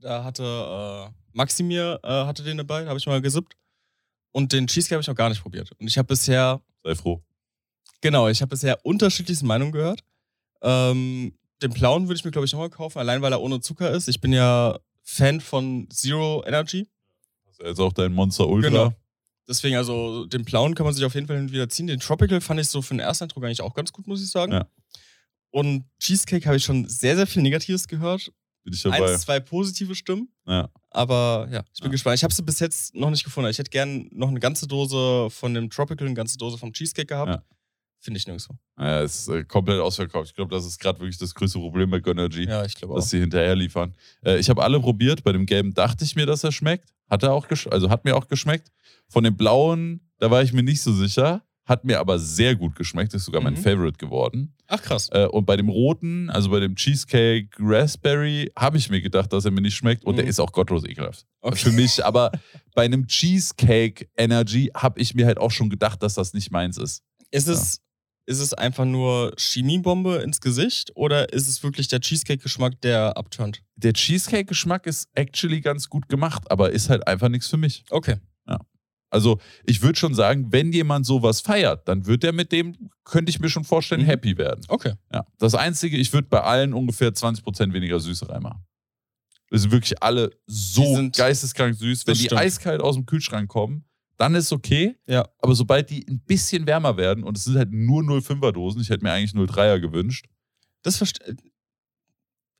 Da hatte äh, Maximir äh, hatte den dabei, habe ich mal gesippt. Und den Cheesecake habe ich noch gar nicht probiert. Und ich habe bisher Sei froh. Genau, ich habe bisher unterschiedlichste Meinungen gehört. Ähm, den blauen würde ich mir, glaube ich, nochmal kaufen, allein weil er ohne Zucker ist. Ich bin ja Fan von Zero Energy. Hast du jetzt auch dein Monster Ultra? Genau. Deswegen, also den blauen kann man sich auf jeden Fall hin wieder ziehen. Den Tropical fand ich so für den Ersteindruck eigentlich auch ganz gut, muss ich sagen. Ja. Und Cheesecake habe ich schon sehr, sehr viel Negatives gehört. Bin ich dabei. Eins, zwei positive Stimmen. Ja. Aber ja, ich bin Ja. gespannt. Ich habe sie bis jetzt noch nicht gefunden. Ich hätte gern noch eine ganze Dose von dem Tropical, eine ganze Dose vom Cheesecake gehabt. Ja. Finde ich nirgendwo. Ja, ist äh, komplett ausverkauft. Ich glaube, das ist gerade wirklich das größte Problem bei Gönnergy, Ja, ich glaube auch. dass sie hinterher liefern. Äh, ich habe alle probiert. Bei dem gelben dachte ich mir, dass er schmeckt. Hat er auch also hat mir auch geschmeckt. Von dem blauen, da war ich mir nicht so sicher. Hat mir aber sehr gut geschmeckt. Ist sogar mein Mhm. Favorite geworden. Ach krass. Äh, und bei dem roten, also bei dem Cheesecake Raspberry, habe ich mir gedacht, dass er mir nicht schmeckt. Und der Mhm. ist auch gottlos ekelhaft. Okay. Für mich. Aber bei einem Cheesecake Energy habe ich mir halt auch schon gedacht, dass das nicht meins ist. Ist es, ist es einfach nur Chemiebombe ins Gesicht oder ist es wirklich der Cheesecake-Geschmack, der abturnt? Der Cheesecake-Geschmack ist actually ganz gut gemacht, aber ist halt einfach nichts für mich. Okay. Also ich würde schon sagen, wenn jemand sowas feiert, dann wird der mit dem, könnte ich mir schon vorstellen, Mhm. happy werden. Okay. Ja. Das Einzige, ich würde bei allen ungefähr 20% weniger Süße reinmachen. Wir sind wirklich alle so geisteskrank süß. Wenn Das die stimmt. eiskalt aus dem Kühlschrank kommen, dann ist okay. Ja. Aber sobald die ein bisschen wärmer werden, und es sind halt nur 0,5er Dosen, ich hätte mir eigentlich 0,3er gewünscht. Das verstehe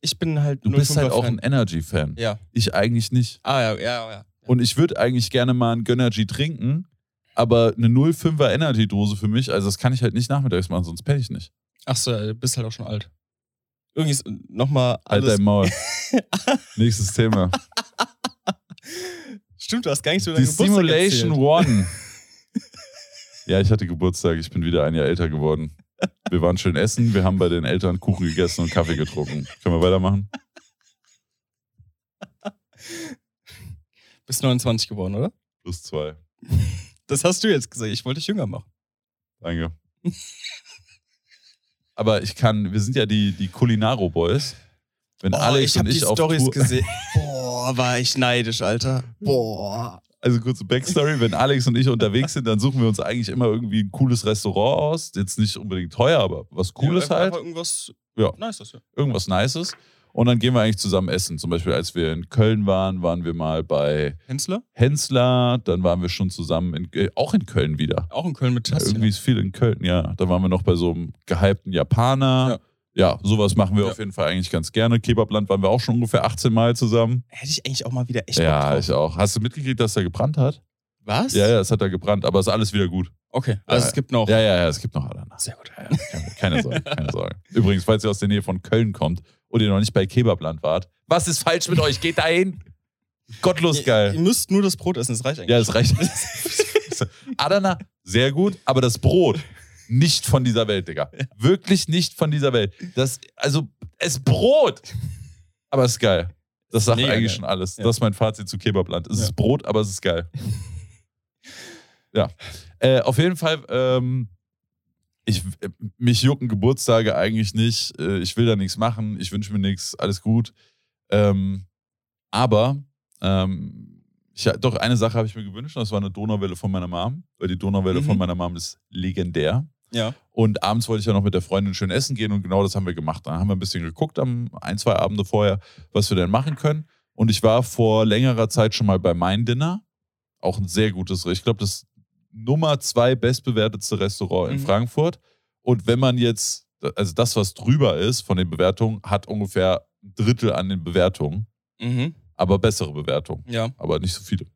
Ich bin halt Du bist 05er halt auch ein Energy-Fan. Ja. Ich eigentlich nicht. Ah, ja, ja, ja. Und ich würde eigentlich gerne mal ein Gönnergy trinken, aber eine 0,5er Energy-Dose für mich, also das kann ich halt nicht nachmittags machen, sonst penne ich nicht. Ach so, ja, du bist halt auch schon alt. Irgendwie ist nochmal Halt alles. dein Maul. Nächstes Thema. Stimmt, du hast gar nicht so Die deinen Geburtstag Simulation erzählt. One. ja, ich hatte Geburtstag, ich bin wieder ein Jahr älter geworden. Wir waren schön essen, wir haben bei den Eltern Kuchen gegessen und Kaffee getrunken. Können wir weitermachen? Bist 29 geworden, oder? Plus zwei. Das hast du jetzt gesagt. Ich wollte dich jünger machen. Danke. Aber ich kann, wir sind ja die, die Kulinaro Boys. Wenn Alex Oh, ich habe die Stories gesehen. Boah, war ich neidisch, Alter. Boah. Also kurze Backstory, wenn Alex und ich unterwegs sind, dann suchen wir uns eigentlich immer irgendwie ein cooles Restaurant aus. Jetzt nicht unbedingt teuer, aber was Cooles ja, halt. Einfach irgendwas Ja. Nices, ja. Irgendwas Nices. Und dann gehen wir eigentlich zusammen essen. Zum Beispiel, als wir in Köln waren, waren wir mal bei Hensler? Hensler. Dann waren wir schon zusammen, in, äh, auch in Köln wieder. Auch in Köln mit Ja, Tassin. irgendwie ist viel in Köln, ja. Da waren wir noch bei so einem gehypten Japaner. Ja, sowas machen wir Ja. auf jeden Fall eigentlich ganz gerne. Kebabland waren wir auch schon ungefähr 18 Mal zusammen. Hätte ich eigentlich auch mal wieder echt ja, drauf. ich auch. Hast du mitgekriegt, dass er gebrannt hat? Was? Ja, ja, es hat er gebrannt, aber es ist alles wieder gut. Okay, also Ja, es gibt noch. Ja, ja, ja, es gibt noch Ananas. Sehr gut. Ja, ja, keine Sorge, keine Sorge. Übrigens, falls ihr aus der Nähe von Köln kommt und ihr noch nicht bei Kebabland wart, was ist falsch mit euch? Geht dahin! Gottlos Ihr, ihr geil. müsst nur das Brot essen, das reicht eigentlich. Ja, das reicht. Adana, sehr gut, aber das Brot, nicht von dieser Welt, Digga. Wirklich nicht von dieser Welt. Das, also, es ist Brot, aber es ist geil. Das sagt Mega eigentlich geil. schon alles. Ja. Das ist mein Fazit zu Kebabland. Es Ja. ist Brot, aber es ist geil. ja. Äh, auf jeden Fall, ähm, ich, äh, mich jucken Geburtstage eigentlich nicht. Äh, ich will da nichts machen. Ich wünsche mir nichts. Alles gut. Ähm, aber ähm, ich, doch eine Sache habe ich mir gewünscht. Das war eine Donauwelle von meiner Mom. Weil die Donauwelle Mhm. von meiner Mom ist legendär. Ja. Und abends wollte ich ja noch mit der Freundin schön essen gehen und genau das haben wir gemacht. Dann haben wir ein bisschen geguckt am ein, zwei Abende vorher, was wir denn machen können. Und ich war vor längerer Zeit schon mal bei Mein Dinner. Auch ein sehr gutes, ich glaube, das Nummer zwei bestbewertetste Restaurant in Mhm. Frankfurt. Und wenn man jetzt, also das, was drüber ist von den Bewertungen, hat ungefähr ein Drittel an den Bewertungen, Mhm. aber bessere Bewertungen Ja. aber nicht so viele.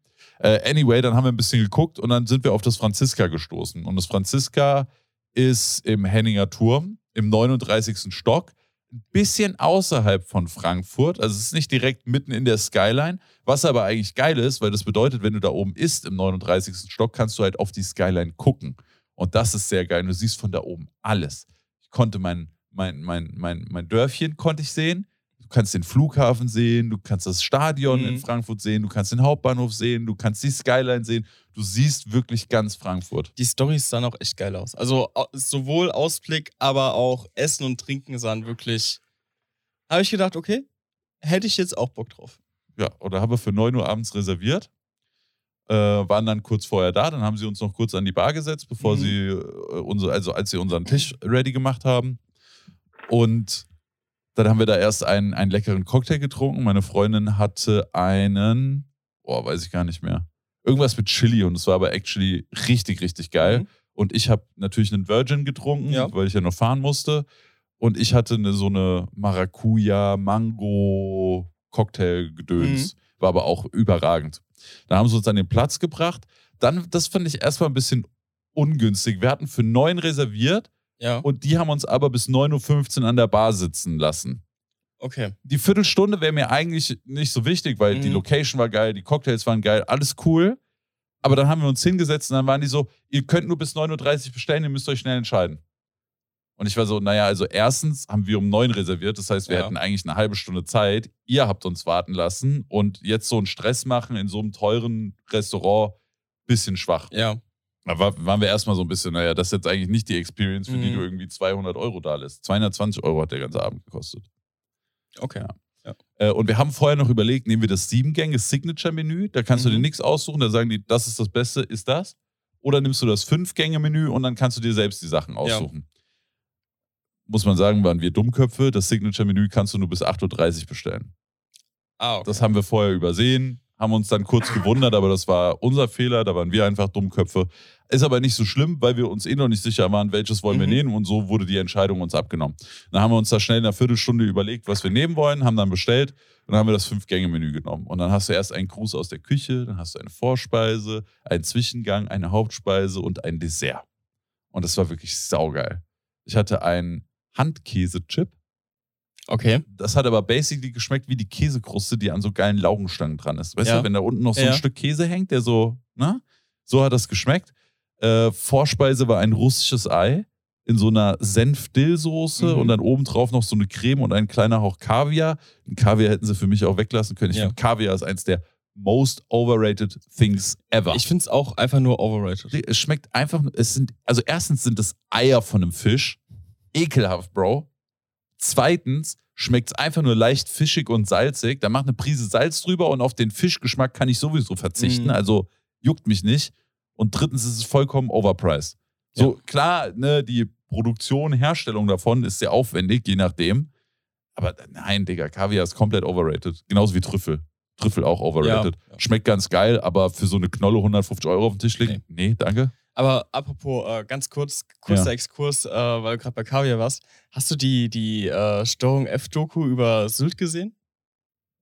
Äh, anyway, dann haben wir ein bisschen geguckt und dann sind wir auf das Franziska gestoßen. Und das Franziska ist im Henninger Turm im 39. Stock, ein bisschen außerhalb von Frankfurt. Also es ist nicht direkt mitten in der Skyline, was aber eigentlich geil ist, weil das bedeutet, wenn du da oben isst im 39. Stock, kannst du halt auf die Skyline gucken. Und das ist sehr geil. Du siehst von da oben alles. Ich konnte mein, mein, mein, mein, mein Dörfchen konnte ich sehen. Du kannst den Flughafen sehen, du kannst das Stadion Mhm. in Frankfurt sehen, du kannst den Hauptbahnhof sehen, du kannst die Skyline sehen. Du siehst wirklich ganz Frankfurt. Die Storys sahen auch echt geil aus. Also sowohl Ausblick, aber auch Essen und Trinken sahen wirklich. Habe ich gedacht, okay, hätte ich jetzt auch Bock drauf. Ja, oder haben wir für 9 Uhr abends reserviert. Äh, waren dann kurz vorher da, dann haben sie uns noch kurz an die Bar gesetzt, bevor Mhm. sie äh, unsere, also als sie unseren Tisch ready gemacht haben. Und dann haben wir da erst einen, einen leckeren Cocktail getrunken. Meine Freundin hatte einen, boah, weiß ich gar nicht mehr. Irgendwas mit Chili und es war aber actually richtig, richtig geil. Mhm. Und ich habe natürlich einen Virgin getrunken, Ja. weil ich ja noch fahren musste. Und ich hatte eine, so eine Maracuja, Mango, Cocktail-Gedöns. Mhm. War aber auch überragend. Da haben sie uns an den Platz gebracht. Dann, das fand ich erstmal ein bisschen ungünstig. Wir hatten für neun reserviert Ja. Und die haben uns aber bis 9.15 Uhr an der Bar sitzen lassen. Okay. Die Viertelstunde wäre mir eigentlich nicht so wichtig, weil die Mhm. Location war geil, die Cocktails waren geil, alles cool. Aber dann haben wir uns hingesetzt und dann waren die so, ihr könnt nur bis 9.30 Uhr bestellen, ihr müsst euch schnell entscheiden. Und ich war so, naja, also erstens haben wir um 9 reserviert, das heißt, wir Ja. hätten eigentlich eine halbe Stunde Zeit. Ihr habt uns warten lassen und jetzt so einen Stress machen in so einem teuren Restaurant, bisschen schwach. Ja. Da war, waren wir erstmal so ein bisschen, naja, das ist jetzt eigentlich nicht die Experience, für die Mhm. du irgendwie 200 Euro da lässt. 220 Euro hat der ganze Abend gekostet. Okay. Äh, und wir haben vorher noch überlegt, nehmen wir das Sieben-Gänge-Signature-Menü, da kannst du Mhm. dir nichts aussuchen, da sagen die, das ist das Beste, ist das. Oder nimmst du das Fünf-Gänge-Menü und dann kannst du dir selbst die Sachen aussuchen. Muss man sagen, waren wir Dummköpfe. Das Signature-Menü kannst du nur bis 8.30 Uhr bestellen. Ah, okay. Das haben wir vorher übersehen, haben uns dann kurz gewundert, aber das war unser Fehler, da waren wir einfach Dummköpfe. Ist aber nicht so schlimm, weil wir uns eh noch nicht sicher waren, welches wollen wir Mhm. nehmen und so wurde die Entscheidung uns abgenommen. Dann haben wir uns da schnell in einer Viertelstunde überlegt, was wir nehmen wollen, haben dann bestellt und dann haben wir das Fünf-Gänge-Menü genommen. Und dann hast du erst einen Gruß aus der Küche, dann hast du eine Vorspeise, einen Zwischengang, eine Hauptspeise und ein Dessert. Und das war wirklich saugeil. Ich hatte einen Handkäse-Chip. okay. Das hat aber basically geschmeckt wie die Käsekruste, die an so geilen Laugenstangen dran ist. Weißt Ja. du, wenn da unten noch so Ja. ein Stück Käse hängt, der so, ne? So hat das geschmeckt. Äh, Vorspeise war ein russisches Ei in so einer Senf-Dill-Soße Mhm. und dann obendrauf noch so eine Creme und ein kleiner Hauch Kaviar. Den Kaviar hätten sie für mich auch weglassen können. Ich Ja. finde, Kaviar ist eins der most overrated things ever. Ich finde es auch einfach nur overrated. Es schmeckt einfach, es sind, also erstens sind es Eier von einem Fisch. Ekelhaft, Bro. Zweitens schmeckt es einfach nur leicht fischig und salzig. Da macht eine Prise Salz drüber und auf den Fischgeschmack kann ich sowieso verzichten. Mhm. Also juckt mich nicht. Und drittens ist es vollkommen overpriced. So, klar, ne, die Produktion, Herstellung davon ist sehr aufwendig, je nachdem. Aber nein, Digga, Kaviar ist komplett overrated. Genauso wie Trüffel. Trüffel auch overrated. Ja, ja. Schmeckt ganz geil, aber für so eine Knolle 150 Euro auf den Tisch legen? Nee, danke. Aber apropos, äh, ganz kurz, kurzer Ja. Exkurs, äh, weil du gerade bei Kaviar warst. Hast du die, die äh, Steuerung F-Doku über Sylt gesehen?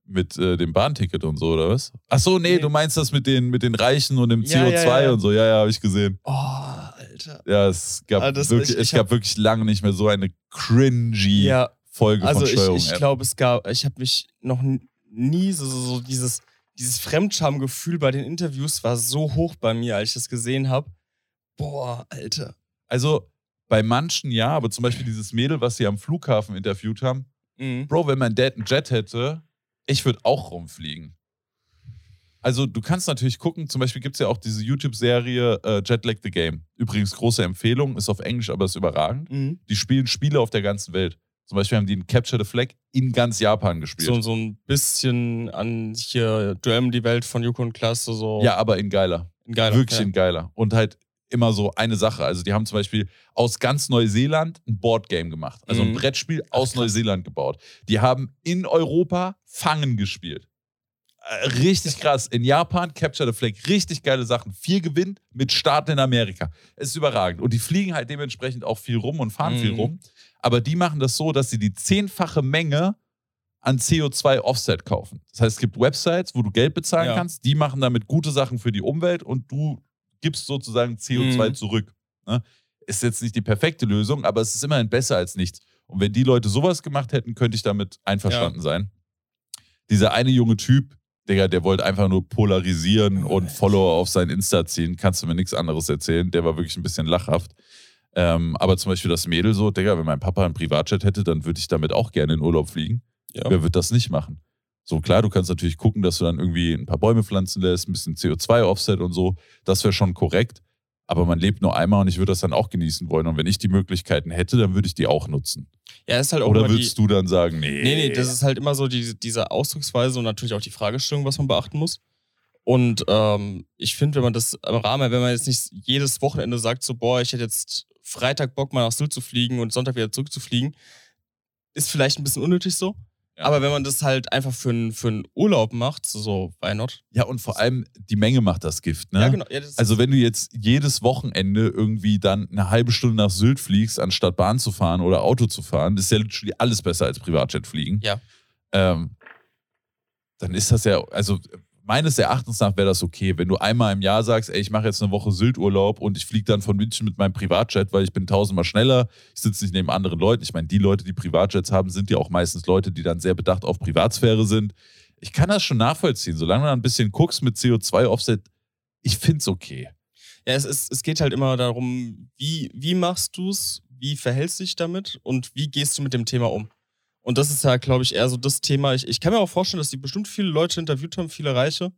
Mit äh, dem Bahnticket und so, oder was? Ach so, nee, Nee. du meinst das mit den, mit den Reichen und dem Ja, CO2 ja, ja. und so. Ja, ja, habe ich gesehen. Oh, Alter. Ja, es gab, Ah, wirklich, ich- es ich gab hab- wirklich lange nicht mehr so eine cringy Ja, Folge also von ich, Steuerung. ich glaube, es gab, ich habe mich noch nie so, so, so dieses, dieses Fremdschamgefühl bei den Interviews war so hoch bei mir, als ich das gesehen habe. Boah, Alter. also bei manchen ja, aber zum Beispiel dieses Mädel, was sie am Flughafen interviewt haben. Mhm. Bro, wenn mein Dad einen Jet hätte, ich würde auch rumfliegen. Also du kannst natürlich gucken, zum Beispiel gibt es ja auch diese YouTube-Serie äh, Jetlag the Game. Übrigens große Empfehlung, ist auf Englisch, aber ist überragend. Mhm. Die spielen Spiele auf der ganzen Welt. Zum Beispiel haben die in Capture the Flag in ganz Japan gespielt. So, so ein bisschen an hier Duell die Welt von Joko und Klasse, so ja, aber in geiler. in geiler. Wirklich ja. in geiler. Und halt immer so eine Sache. Also die haben zum Beispiel aus ganz Neuseeland ein Boardgame gemacht. Also ein Mhm. Brettspiel aus krass. Neuseeland gebaut. Die haben in Europa Fangen gespielt. Äh, Richtig krass. In Japan, Capture the Flag, richtig geile Sachen. Vier gewinnt mit Start in Amerika. Es ist überragend. Und die fliegen halt dementsprechend auch viel rum und fahren Mhm. viel rum. Aber die machen das so, dass sie die zehnfache Menge an CO2-Offset kaufen. Das heißt, es gibt Websites, wo du Geld bezahlen Ja. kannst, die machen damit gute Sachen für die Umwelt und du gibst sozusagen CO2 Mhm. zurück. Ne? Ist jetzt nicht die perfekte Lösung, aber es ist immerhin besser als nichts. Und wenn die Leute sowas gemacht hätten, könnte ich damit einverstanden sein. Dieser eine junge Typ, Digga, der wollte einfach nur polarisieren und Follower auf sein Insta ziehen. Kannst du mir nichts anderes erzählen. Der war wirklich ein bisschen lachhaft. Ähm, aber zum Beispiel das Mädel so, Digga, wenn mein Papa einen Privatjet hätte, dann würde ich damit auch gerne in Urlaub fliegen. Ja. Wer wird das nicht machen? So klar, du kannst natürlich gucken, dass du dann irgendwie ein paar Bäume pflanzen lässt, ein bisschen CO2-Offset und so. Das wäre schon korrekt. Aber man lebt nur einmal und ich würde das dann auch genießen wollen. Und wenn ich die Möglichkeiten hätte, dann würde ich die auch nutzen. Ja, ist halt auch Oder immer die, würdest du dann sagen, nee? Nee, nee, das ist halt immer so die, diese Ausdrucksweise und natürlich auch die Fragestellung, was man beachten muss. Und ähm, ich finde, wenn man das im Rahmen, wenn man jetzt nicht jedes Wochenende sagt, so, boah, ich hätte jetzt Freitag Bock, mal nach Sylt zu fliegen und Sonntag wieder zurückzufliegen, ist vielleicht ein bisschen unnötig so. Ja. Aber wenn man das halt einfach für einen für einen Urlaub macht, so, why not? Ja, und vor allem die Menge macht das Gift, ne? Ja, genau. Ja, das Also wenn du jetzt jedes Wochenende irgendwie dann eine halbe Stunde nach Sylt fliegst, anstatt Bahn zu fahren oder Auto zu fahren, ist ja literally alles besser als Privatjet fliegen. Ja. Ähm, dann ist das ja, also meines Erachtens nach wäre das okay, wenn du einmal im Jahr sagst, ey, ich mache jetzt eine Woche Sylt-Urlaub und ich fliege dann von München mit meinem Privatjet, weil ich bin tausendmal schneller, ich sitze nicht neben anderen Leuten. Ich meine, die Leute, die Privatjets haben, sind ja auch meistens Leute, die dann sehr bedacht auf Privatsphäre sind. Ich kann das schon nachvollziehen, solange du ein bisschen guckst mit CO2-Offset, ich finde es okay. Ja, es, ist, es geht halt immer darum, wie, wie machst du es, wie verhältst du dich damit und wie gehst du mit dem Thema um. Und das ist ja, glaube ich, eher so das Thema. Ich, ich kann mir auch vorstellen, dass die bestimmt viele Leute interviewt haben, viele Reiche,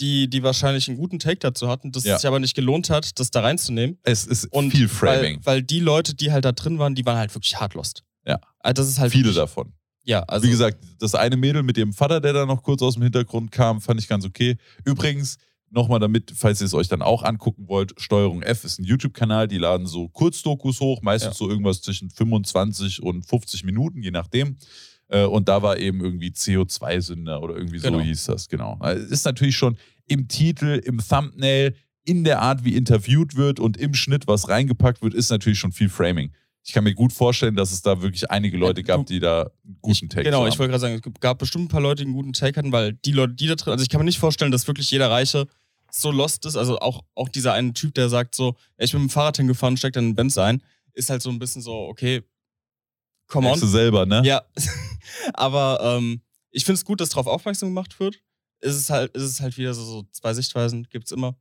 die, die wahrscheinlich einen guten Take dazu hatten, dass Ja. es sich aber nicht gelohnt hat, das da reinzunehmen. Es ist Und viel Framing. Weil, weil die Leute, die halt da drin waren, die waren halt wirklich hart lost. Ja. Also das ist halt Viele wirklich, davon. Ja, also Wie gesagt, das eine Mädel mit ihrem Vater, der da noch kurz aus dem Hintergrund kam, fand ich ganz okay. Übrigens, nochmal damit, falls ihr es euch dann auch angucken wollt, Steuerung F ist ein YouTube-Kanal, die laden so Kurzdokus hoch, meistens Ja. so irgendwas zwischen 25 und 50 Minuten, je nachdem. Äh, Und da war eben irgendwie CO2-Sünder oder irgendwie so Genau. hieß das, genau. Also es Ist natürlich schon im Titel, im Thumbnail, in der Art, wie interviewt wird und im Schnitt, was reingepackt wird, ist natürlich schon viel Framing. Ich kann mir gut vorstellen, dass es da wirklich einige Leute gab, die da einen guten Take Genau, haben. ich wollte gerade sagen, es gab bestimmt ein paar Leute, die einen guten Take hatten, weil die Leute, die da drin, also ich kann mir nicht vorstellen, dass wirklich jeder Reiche so lost ist. Also auch, auch dieser eine Typ, der sagt so, ich bin mit dem Fahrrad hingefahren, steckt dann in den Benz ein, ist halt so ein bisschen so, okay, come Merkst du on. selber, ne? Ja, aber ähm, ich finde es gut, dass darauf aufmerksam gemacht wird. Es ist halt, es ist halt wieder so, so zwei Sichtweisen, gibt's immer.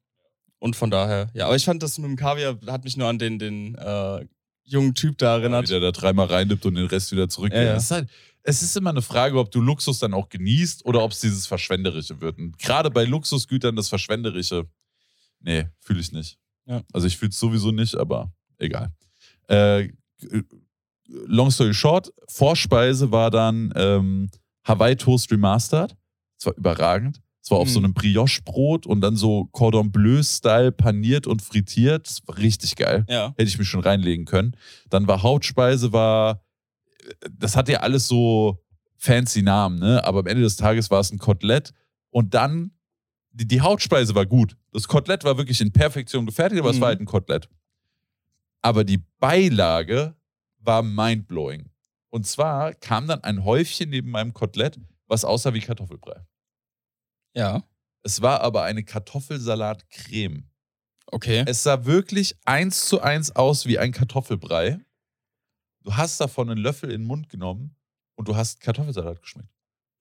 Und von daher, ja, aber ich fand das mit dem Kaviar, hat mich nur an den, den äh, jungen Typ da Ja, erinnert. wie der da dreimal reinnimmt und den Rest wieder zurück. Ja, ja. Es, ist halt, es ist immer eine Frage, ob du Luxus dann auch genießt oder ob es dieses Verschwenderische wird. Und gerade bei Luxusgütern das Verschwenderische, nee, fühle ich nicht. Ja. Also ich fühle es sowieso nicht, aber egal. Äh, long story short, Vorspeise war dann ähm, Hawaii Toast Remastered. Das war überragend. Es war auf Mhm. so einem Brioche-Brot und dann so Cordon Bleu-Style paniert und frittiert. Richtig geil Ja. hätte ich mich schon reinlegen können. Dann war Hauptspeise, war, das hat ja alles so fancy Namen, ne? Aber am Ende des Tages war es ein Kotelett. Und dann, die, die Hauptspeise war gut. Das Kotelett war wirklich in Perfektion gefertigt, aber es Mhm. war halt ein Kotelett. Aber die Beilage war mindblowing. Und zwar kam dann ein Häufchen neben meinem Kotelett, was aussah wie Kartoffelbrei. Ja. Es war aber eine Kartoffelsalatcreme. Okay. Es sah wirklich eins zu eins aus wie ein Kartoffelbrei. Du hast davon einen Löffel in den Mund genommen und du hast Kartoffelsalat geschmeckt.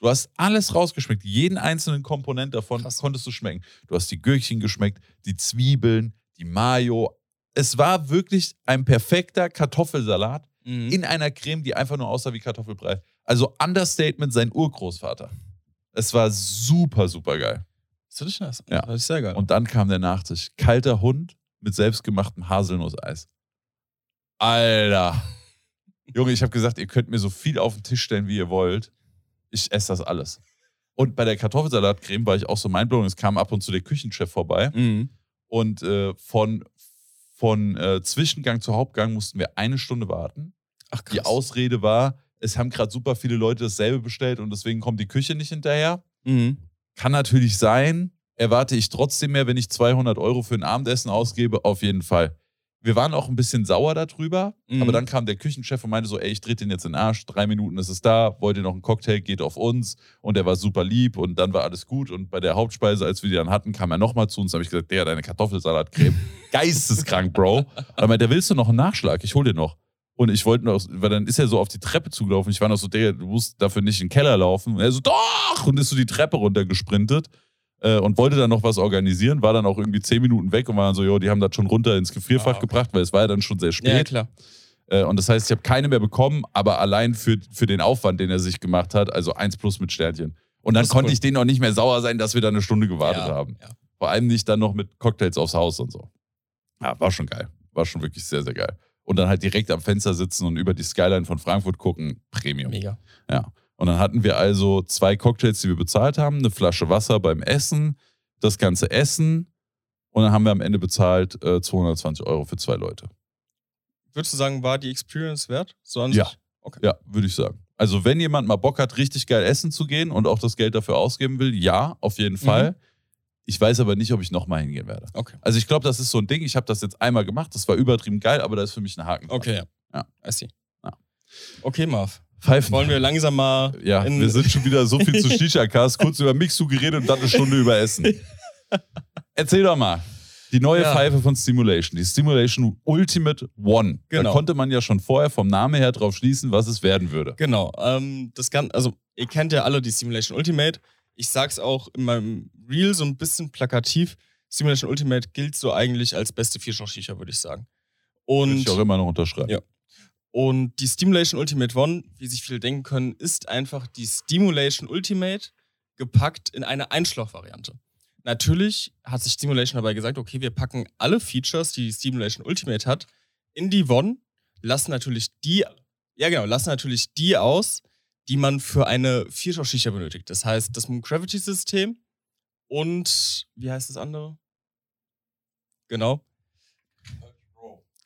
Du hast alles rausgeschmeckt. Jeden einzelnen Komponent davon Krass. konntest du schmecken. Du hast die Gürkchen geschmeckt, die Zwiebeln, die Mayo. Es war wirklich ein perfekter Kartoffelsalat Mhm. in einer Creme, die einfach nur aussah wie Kartoffelbrei. Also Understatement sein Urgroßvater. Es war super, super geil. Das finde ich nice. Ja. Das ist sehr geil. Und dann kam der Nachtisch. Kalter Hund mit selbstgemachtem Haselnusseis. Alter. Junge, ich habe gesagt, ihr könnt mir so viel auf den Tisch stellen, wie ihr wollt. Ich esse das alles. Und bei der Kartoffelsalatcreme war ich auch so mindblown. Es kam ab und zu der Küchenchef vorbei. mhm. Und äh, von, von äh, Zwischengang zu Hauptgang mussten wir eine Stunde warten. Ach krass. Die Ausrede war, es haben gerade super viele Leute dasselbe bestellt und deswegen kommt die Küche nicht hinterher. Mhm. Kann natürlich sein. Erwarte ich trotzdem mehr, wenn ich 200 Euro für ein Abendessen ausgebe? Auf jeden Fall. Wir waren auch ein bisschen sauer darüber, Mhm. aber dann kam der Küchenchef und meinte so, ey, ich drehe den jetzt in den Arsch, drei Minuten ist es da, wollt ihr noch einen Cocktail, geht auf uns. Und er war super lieb und dann war alles gut. Und bei der Hauptspeise, als wir die dann hatten, kam er nochmal zu uns, habe ich gesagt, der, deine Kartoffelsalatcreme, geisteskrank, Bro. Aber meinte, willst du noch einen Nachschlag? Ich hol dir noch. Und ich wollte noch, weil dann ist er so auf die Treppe zugelaufen. Ich war noch so, Digga, du musst dafür nicht in den Keller laufen. Und er so, doch! Und ist so die Treppe runtergesprintet äh, und wollte dann noch was organisieren, war dann auch irgendwie zehn Minuten weg und war dann so, jo, die haben das schon runter ins Gefrierfach Ah, okay. gebracht, weil es war ja dann schon sehr Ja, spät. klar. äh, und das heißt, ich habe keine mehr bekommen, aber allein für, für den Aufwand, den er sich gemacht hat, also eins plus mit Sternchen. Und dann konnte cool. ich denen auch nicht mehr sauer sein, dass wir da eine Stunde gewartet ja, haben. Ja. Vor allem nicht dann noch mit Cocktails aufs Haus und so. Ja, war schon geil. War schon wirklich sehr, sehr geil. Und dann halt direkt am Fenster sitzen und über die Skyline von Frankfurt gucken. Premium. Mega. Ja. Und dann hatten wir also zwei Cocktails, die wir bezahlt haben, eine Flasche Wasser beim Essen, das ganze Essen. Und dann haben wir am Ende bezahlt äh, 220 Euro für zwei Leute. Würdest du sagen, war die Experience wert? So an Ja. sich? Okay. Ja, würde ich sagen. Also, wenn jemand mal Bock hat, richtig geil essen zu gehen und auch das Geld dafür ausgeben will, ja, auf jeden Fall. Ich weiß aber nicht, ob ich nochmal hingehen werde. Okay. Also, ich glaube, das ist so ein Ding. Ich habe das jetzt einmal gemacht. Das war übertrieben geil, aber da ist für mich ein Haken. dran. Okay, ja. Ja. I see. Ja. Okay, Marv. Pfeifen. wollen wir langsam mal ja, wir sind schon wieder so viel zu Shisha-Cast, kurz über Mixu geredet und dann eine Stunde über Essen. Erzähl doch mal. Die neue Ja. Pfeife von Stimulation, die Stimulation Ultimate One. Da Genau. konnte man ja schon vorher vom Namen her drauf schließen, was es werden würde. Genau. Ähm, das kann, also ihr kennt ja alle die Simulation Ultimate. Ich sag's auch in meinem Reel so ein bisschen plakativ. Simulation Ultimate gilt so eigentlich als beste Vierschach-Shisha, würde ich sagen. Würde Und ich auch immer noch unterschreiben. Ja. Und die Stimulation Ultimate One, wie sich viele denken können, ist einfach die Stimulation Ultimate gepackt in eine Einschlauchvariante. Natürlich hat sich Stimulation dabei gesagt, okay, wir packen alle Features, die die Stimulation Ultimate hat, in die One, lassen natürlich die, ja genau, lassen natürlich die aus, die man für eine Vierschach-Shisha benötigt. Das heißt, das Moon Gravity System und, wie heißt das andere? Genau.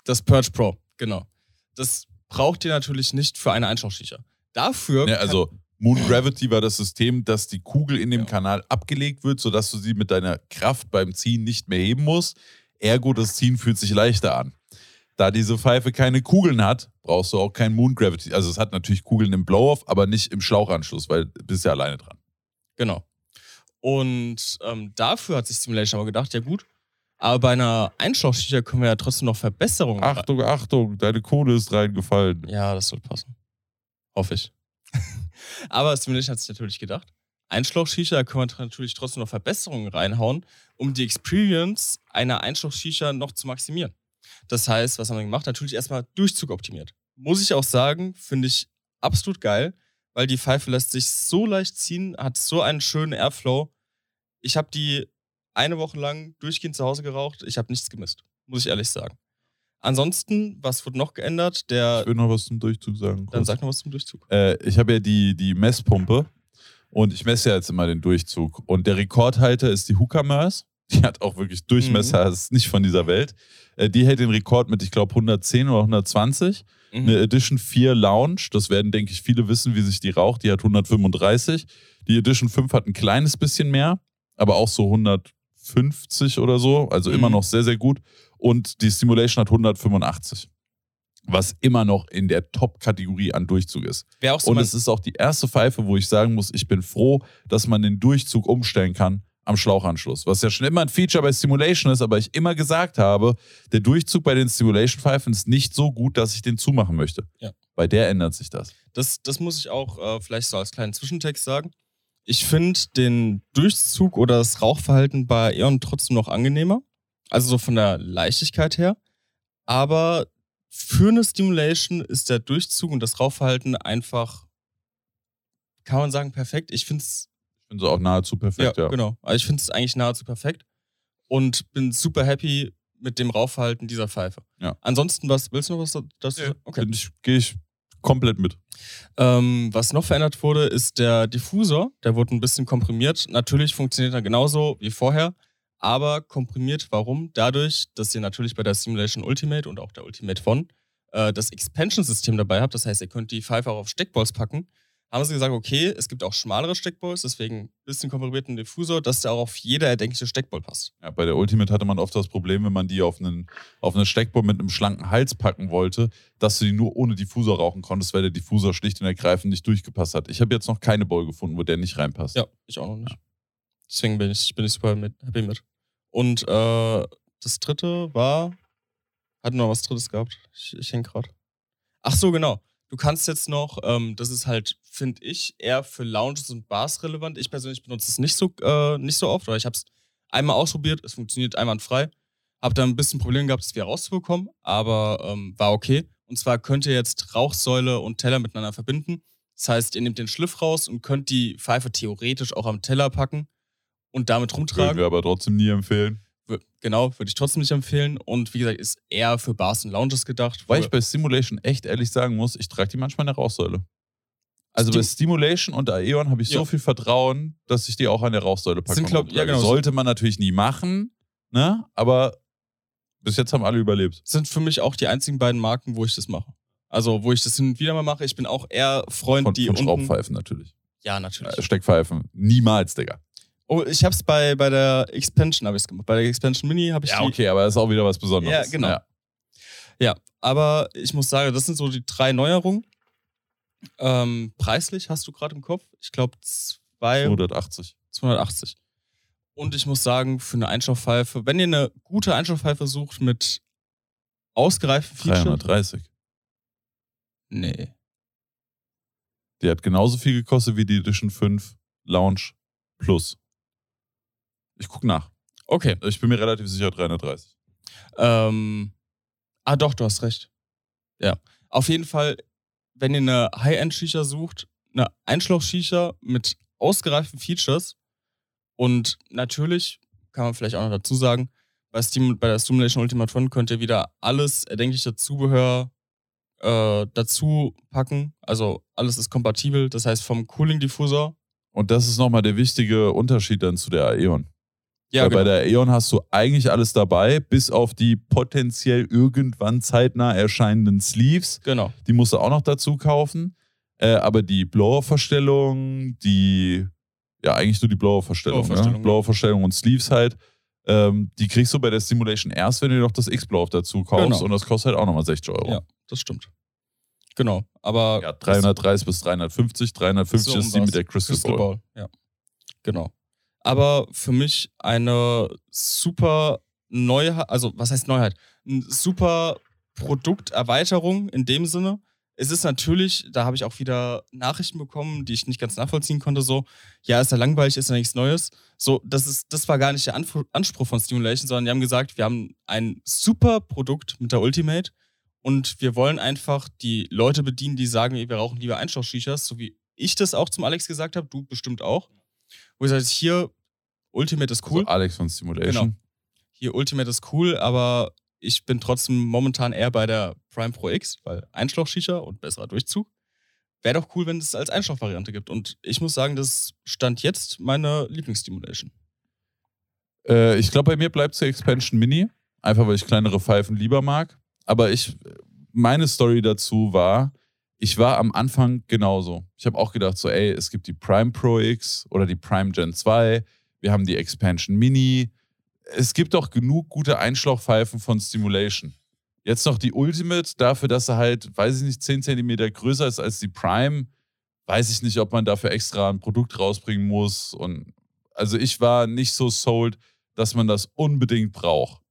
Das Purge Pro, genau. Das braucht ihr natürlich nicht für eine Einschlauchshisha. Dafür. Ja, kann- also Moon Gravity war das System, dass die Kugel in dem Ja. Kanal abgelegt wird, sodass du sie mit deiner Kraft beim Ziehen nicht mehr heben musst. Ergo, das Ziehen fühlt sich leichter an. Da diese Pfeife keine Kugeln hat, brauchst du auch kein Moon Gravity. Also es hat natürlich Kugeln im Blow-Off, aber nicht im Schlauchanschluss, weil du bist ja alleine dran. Genau. Und ähm, dafür hat sich Simulation aber gedacht, ja gut, aber bei einer Einschlauchshisha können wir ja trotzdem noch Verbesserungen. Achtung, Achtung, deine Kohle ist reingefallen. Ja, das soll passen. Hoffe ich. aber Simulation hat sich natürlich gedacht, Einschlauchshisha, da können wir natürlich trotzdem noch Verbesserungen reinhauen, um die Experience einer Einschlauchshisha noch zu maximieren. Das heißt, was haben wir gemacht? Natürlich erstmal Durchzug optimiert. Muss ich auch sagen, finde ich absolut geil, weil die Pfeife lässt sich so leicht ziehen, hat so einen schönen Airflow. Ich habe die eine Woche lang durchgehend zu Hause geraucht. Ich habe nichts gemisst, muss ich ehrlich sagen. Ansonsten, was wurde noch geändert? Der, Ich will noch was zum Durchzug sagen. dann kurz. sag noch was zum Durchzug. äh, ich habe ja die, die Messpumpe und ich messe ja jetzt immer den Durchzug. Und der Rekordhalter ist die Hukamers. Die hat auch wirklich Durchmesser, das ist nicht von dieser Welt. Äh, die hält den Rekord mit, ich glaube, 110 oder 120. Mhm. Eine Edition 4 Lounge, das werden, denke ich, viele wissen, wie sich die raucht. Die hat 135. Die Edition 5 hat ein kleines bisschen mehr, aber auch so 150 oder so. Also immer Mhm. noch sehr, sehr gut. Und die Stimulation hat 185. Was immer noch in der Top-Kategorie an Durchzug ist. Wäre auch so Und es ist auch die erste Pfeife, wo ich sagen muss, ich bin froh, dass man den Durchzug umstellen kann am Schlauchanschluss. Was ja schon immer ein Feature bei Stimulation ist, aber ich immer gesagt habe, der Durchzug bei den Stimulation-Pfeifen ist nicht so gut, dass ich den zumachen möchte. Ja. Bei der ändert sich das. das, das muss ich auch äh, vielleicht so als kleinen Zwischentext sagen. Ich finde den Durchzug oder das Rauchverhalten bei Eon trotzdem noch angenehmer. Also so von der Leichtigkeit her. Aber für eine Stimulation ist der Durchzug und das Rauchverhalten einfach, kann man sagen, perfekt. Ich finde es Ich bin so auch nahezu perfekt, ja. genau. Also ich finde es eigentlich nahezu perfekt und bin super happy mit dem Rauchverhalten dieser Pfeife. Ja. Ansonsten, was willst du noch was da- dazu sagen? Okay. Gehe ich komplett mit. Ähm, was noch verändert wurde, ist der Diffusor. Der wurde ein bisschen komprimiert. Natürlich funktioniert er genauso wie vorher, aber komprimiert. Warum? Dadurch, dass ihr natürlich bei der Simulation Ultimate und auch der Ultimate von äh, das Expansion-System dabei habt. Das heißt, ihr könnt die Pfeife auch auf Steckballs packen. Haben sie gesagt, okay, es gibt auch schmalere Steckballs, deswegen ein bisschen komprimierten Diffusor, dass der auch auf jede erdenkliche Steckball passt. Ja, bei der Ultimate hatte man oft das Problem, wenn man die auf einen, auf eine Steckbohr mit einem schlanken Hals packen wollte, dass du die nur ohne Diffusor rauchen konntest, weil der Diffusor schlicht und ergreifend nicht durchgepasst hat. Ich habe jetzt noch keine Bowl gefunden, wo der nicht reinpasst. Ja, ich auch noch nicht. Deswegen bin ich, bin ich super mit, happy mit. Und äh, das dritte war. Hat noch was drittes gehabt. Ich, ich hänge gerade. Ach so, genau. Du kannst jetzt noch, ähm, das ist halt, finde ich, eher für Lounges und Bars relevant. Ich persönlich benutze es nicht so, äh, nicht so oft, weil ich habe es einmal ausprobiert, es funktioniert einwandfrei. Hab da ein bisschen Probleme gehabt, es wieder rauszubekommen, aber ähm, war okay. Und zwar könnt ihr jetzt Rauchsäule und Teller miteinander verbinden. Das heißt, ihr nehmt den Schliff raus und könnt die Pfeife theoretisch auch am Teller packen und damit Würden rumtragen. wir aber trotzdem nie empfehlen. Genau, würde ich trotzdem nicht empfehlen. Und wie gesagt, ist eher für Bars und Lounges gedacht. Weil ich bei Stimulation echt ehrlich sagen muss, ich trage die manchmal in der Rauchsäule. Also Stim- bei Stimulation und Aeon habe ich so Ja. viel Vertrauen, dass ich die auch an der Rauchsäule packe. Sind, und glaub- ja, genau. Sollte man natürlich nie machen, ne? Aber bis jetzt haben alle überlebt. sind für mich auch die einzigen beiden Marken, wo ich das mache. Also, wo ich das hin und wieder mal mache. Ich bin auch eher Freund, Von, die von unten... Schraubpfeifen natürlich. Ja, natürlich. Äh, Steckpfeifen. Niemals, Digga. Oh, ich hab's bei, bei der Expansion habe ich gemacht. Bei der Expansion Mini habe ich Ja, die... okay, aber das ist auch wieder was Besonderes. Ja, genau. Ja. Ja, aber ich muss sagen, das sind so die drei Neuerungen. Ähm, preislich hast du gerade im Kopf? Ich glaube 280. 280. Und ich muss sagen, für eine Einstoffpfeife, wenn ihr eine gute Einstoffpfeife sucht mit ausgereiften Features. 330. Nee. Die hat genauso viel gekostet wie die Edition 5 Lounge Plus. Ich guck nach. Okay. Ich bin mir relativ sicher 330. Ähm, ah, doch, du hast recht. Ja. Auf jeden Fall, wenn ihr eine High-End-Shisha sucht, eine Einschlauch-Shisha mit ausgereiften Features und natürlich kann man vielleicht auch noch dazu sagen, bei, Steam, bei der Stimulation Ultimate One könnt ihr wieder alles erdenkliche Zubehör äh, dazu packen. Also alles ist kompatibel. Das heißt vom Cooling Diffusor. Und das ist nochmal der wichtige Unterschied dann zu der Aeon. Ja, Weil genau. bei der Aeon hast du eigentlich alles dabei, bis auf die potenziell irgendwann zeitnah erscheinenden Sleeves. genau. Die musst du auch noch dazu kaufen. Äh, aber die Blower-Verstellung, die, ja, eigentlich nur die Blower-Verstellung. Blower-Verstellung, Ne? Blower-Verstellung und Sleeves halt. Ähm, die kriegst du bei der Stimulation erst, wenn du noch das X-Blow dazu kaufst. Genau. Und das kostet halt auch nochmal 60 Euro. Ja, das stimmt. Genau. Aber Ja, 330 bis 350. 350 So ist die mit der Crystal, Crystal Ball. Ball. Ja. Genau. Aber für mich eine super Neuheit, also was heißt Neuheit? Eine super Produkterweiterung in dem Sinne. Es ist natürlich, da habe ich auch wieder Nachrichten bekommen, die ich nicht ganz nachvollziehen konnte, so, ja, ist ja langweilig, ist ja nichts Neues. So, das ist, das war gar nicht der Anf- Anspruch von Stimulation, sondern die haben gesagt, wir haben ein super Produkt mit der Ultimate und wir wollen einfach die Leute bedienen, die sagen, wir rauchen lieber Einstausch-Shishas, so wie ich das auch zum Alex gesagt habe, du bestimmt auch. Wo ich sage, hier, Ultimate ist cool. Also Alex von Stimulation. Genau. Hier, Ultimate ist cool, aber ich bin trotzdem momentan eher bei der Prime Pro X, weil Einschlauch-Shisha und besserer Durchzug. Wäre doch cool, wenn es als Einschlauch-Variante gibt. Und ich muss sagen, das stand jetzt meine Lieblingsstimulation. Äh, ich glaube, bei mir bleibt es der Expansion Mini. Einfach weil ich kleinere Pfeifen lieber mag. Aber ich, meine Story dazu war, ich war am Anfang genauso. Ich habe auch gedacht, so, ey, es gibt die Prime Pro X oder die Prime Gen 2. Wir haben die Expansion Mini. Es gibt doch genug gute Einschlauchpfeifen von Stimulation. Jetzt noch die Ultimate, dafür, dass er halt, weiß ich nicht, 10 cm größer ist als die Prime. Weiß ich nicht, ob man dafür extra ein Produkt rausbringen muss. Und also ich war nicht so sold, dass man das unbedingt braucht.